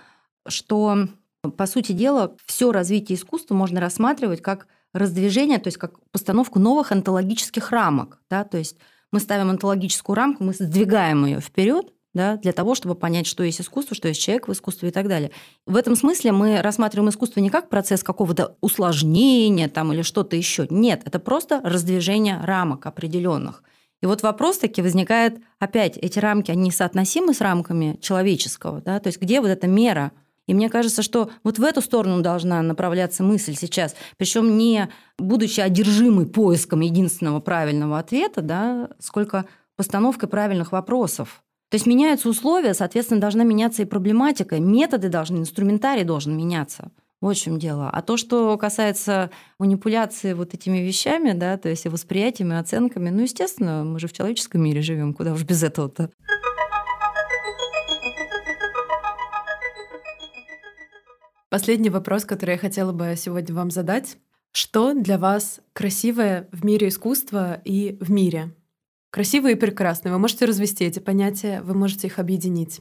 что, по сути дела, все развитие искусства можно рассматривать как раздвижение, то есть как постановку новых онтологических рамок. Да? То есть мы ставим онтологическую рамку, мы сдвигаем ее вперед, да, для того, чтобы понять, что есть искусство, что есть человек в искусстве и так далее. В этом смысле мы рассматриваем искусство не как процесс какого-то усложнения там, или что-то еще. Нет, это просто раздвижение рамок определенных. И вот вопрос таки возникает, опять, эти рамки, они соотносимы с рамками человеческого, да, то есть где вот эта мера? И мне кажется, что вот в эту сторону должна направляться мысль сейчас, причем не будучи одержимой поиском единственного правильного ответа, да, сколько постановкой правильных вопросов. То есть меняются условия, соответственно, должна меняться и проблематика, методы должны, инструментарий должен меняться. Вот в чем дело. А то, что касается манипуляции вот этими вещами, да, то есть и восприятиями, оценками, ну, естественно, мы же в человеческом мире живем, куда уж без этого-то. Последний вопрос, который я хотела бы сегодня вам задать. Что для вас красивое в мире искусства и в мире? Красивые и прекрасные. Вы можете развести эти понятия, вы можете их объединить.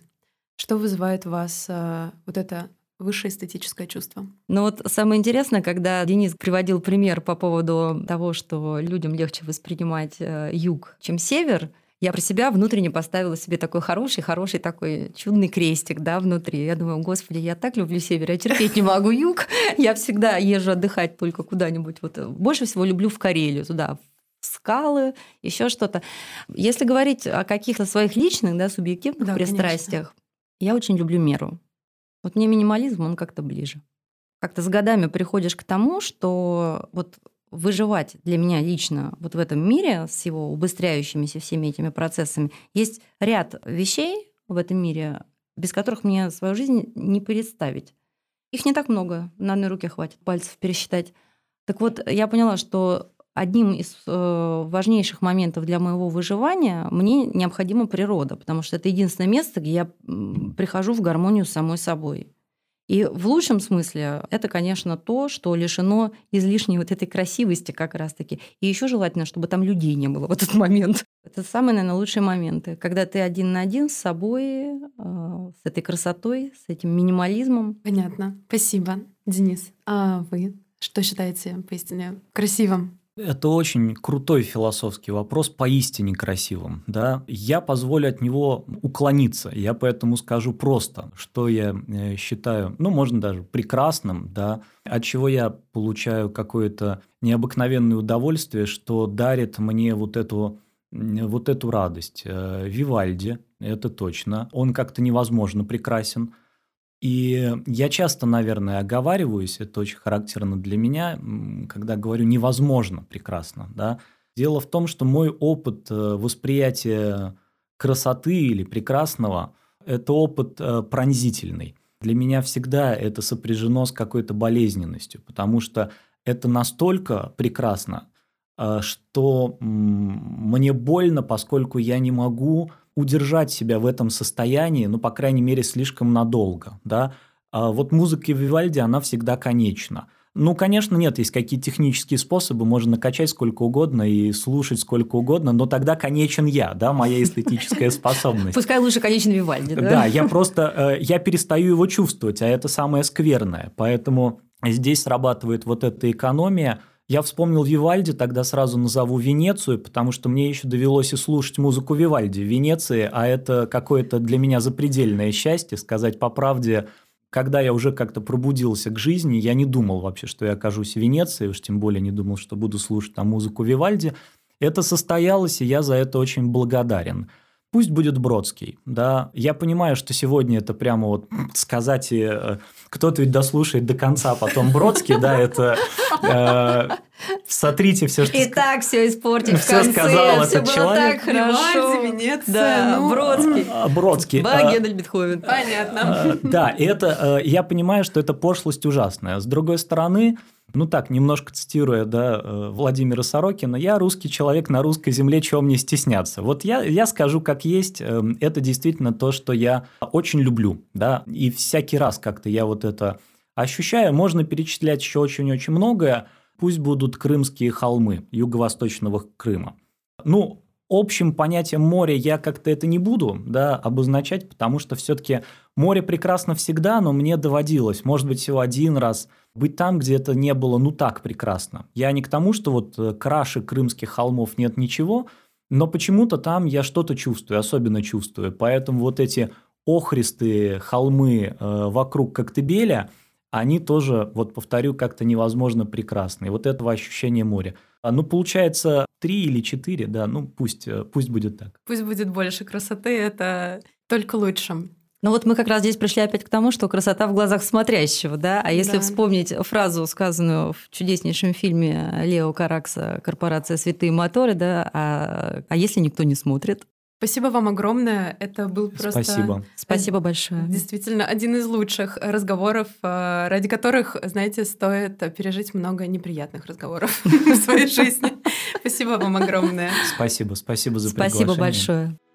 Что вызывает у вас э, вот это высшее эстетическое чувство. Ну вот самое интересное, когда Денис приводил пример по поводу того, что людям легче воспринимать э, юг, чем север, я про себя внутренне поставила себе такой хороший, хороший такой чудный крестик, да, внутри. Я думаю, господи, я так люблю север, я терпеть не могу юг. *laughs* Я всегда езжу отдыхать только куда-нибудь. Вот больше всего люблю в Карелию, туда, скалы, еще что-то. Если говорить о каких-то своих личных, да, субъективных да, пристрастиях, конечно. я очень люблю меру. Вот мне минимализм, он как-то ближе. Как-то с годами приходишь к тому, что вот выживать для меня лично вот в этом мире с его убыстряющимися всеми этими процессами, есть ряд вещей в этом мире, без которых мне свою жизнь не представить. Их не так много, на одной руке хватит пальцев пересчитать. Так вот, я поняла, что одним из э, важнейших моментов для моего выживания мне необходима природа, потому что это единственное место, где я прихожу в гармонию с самой собой. И в лучшем смысле это, конечно, то, что лишено излишней вот этой красивости как раз-таки. И еще желательно, чтобы там людей не было в этот момент. Это самые, наверное, лучшие моменты, когда ты один на один с собой, э, с этой красотой, с этим минимализмом. Понятно. Спасибо, Денис. А вы что считаете поистине красивым это очень крутой философский вопрос, поистине красивым. Да? Я позволю от него уклониться. Я поэтому скажу просто, что я э, считаю, ну, можно даже прекрасным, да, от чего я получаю какое-то необыкновенное удовольствие, что дарит мне вот эту вот эту радость. Э, Вивальди, это точно. Он как-то невозможно прекрасен. И я часто, наверное, оговариваюсь, это очень характерно для меня, когда говорю «невозможно прекрасно». Да? Дело в том, что мой опыт э, восприятия красоты или прекрасного – это опыт э, пронзительный. Для меня всегда это сопряжено с какой-то болезненностью, потому что это настолько прекрасно, э, что мне больно, поскольку я не могу удержать себя в этом состоянии, ну, по крайней мере, слишком надолго, да. А вот музыка Вивальди, она всегда конечна. Ну, конечно, нет, есть какие-то технические способы, можно накачать сколько угодно и слушать сколько угодно, но тогда конечен я, да, моя эстетическая *laughs* способность. Пускай лучше конечен Вивальди, да? Да, я просто, э, я перестаю его чувствовать, а это самое скверное, поэтому здесь срабатывает вот эта экономия – я вспомнил Вивальди, тогда сразу назову Венецию, потому что мне еще довелось и слушать музыку Вивальди в Венеции, а это какое-то для меня запредельное счастье, сказать по правде, когда я уже как-то пробудился к жизни, я не думал вообще, что я окажусь в Венеции, уж тем более не думал, что буду слушать там музыку Вивальди. Это состоялось, и я за это очень благодарен. Пусть будет Бродский, да. Я понимаю, что сегодня это прямо вот сказать, и э, кто-то ведь дослушает до конца, потом Бродский, да, это сотрите все, что... И так все испортить в конце, сказал все этот было человек. так хорошо. Венеция, Да, ну, Бродский. А, Бродский. Баг, а, Гендель, Бетховен. Понятно. а, Да, это э, я понимаю, что это пошлость ужасная. С другой стороны, ну так, немножко цитируя да, э, Владимира Сорокина, я русский человек на русской земле, чего мне стесняться. Вот я, я скажу как есть, э, это действительно то, что я очень люблю. Да? И всякий раз как-то я вот это ощущаю. Можно перечислять еще очень-очень многое. Пусть будут крымские холмы юго-восточного Крыма. Ну, общим понятием моря я как-то это не буду да, обозначать, потому что все-таки море прекрасно всегда, но мне доводилось, может быть, всего один раз быть там, где это не было ну так прекрасно. Я не к тому, что вот э, краше крымских холмов нет ничего, но почему-то там я что-то чувствую, особенно чувствую. Поэтому вот эти охристые холмы э, вокруг Коктебеля, они тоже, вот повторю, как-то невозможно прекрасные. Вот этого ощущения моря. А, ну, получается, три или четыре, да, ну, пусть, э, пусть будет так. Пусть будет больше красоты, это только лучше. Ну вот мы как раз здесь пришли опять к тому, что красота в глазах смотрящего, да? А если Да. вспомнить фразу, сказанную в чудеснейшем фильме Лео Каракса «Корпорация «Святые моторы», да? А, а если никто не смотрит? Спасибо вам огромное. Это был просто... Спасибо. Спасибо большое. Действительно, один из лучших разговоров, э, ради которых, знаете, стоит пережить много неприятных разговоров *laughs* в своей жизни. Спасибо вам огромное. Спасибо, спасибо за Спасибо приглашение. большое.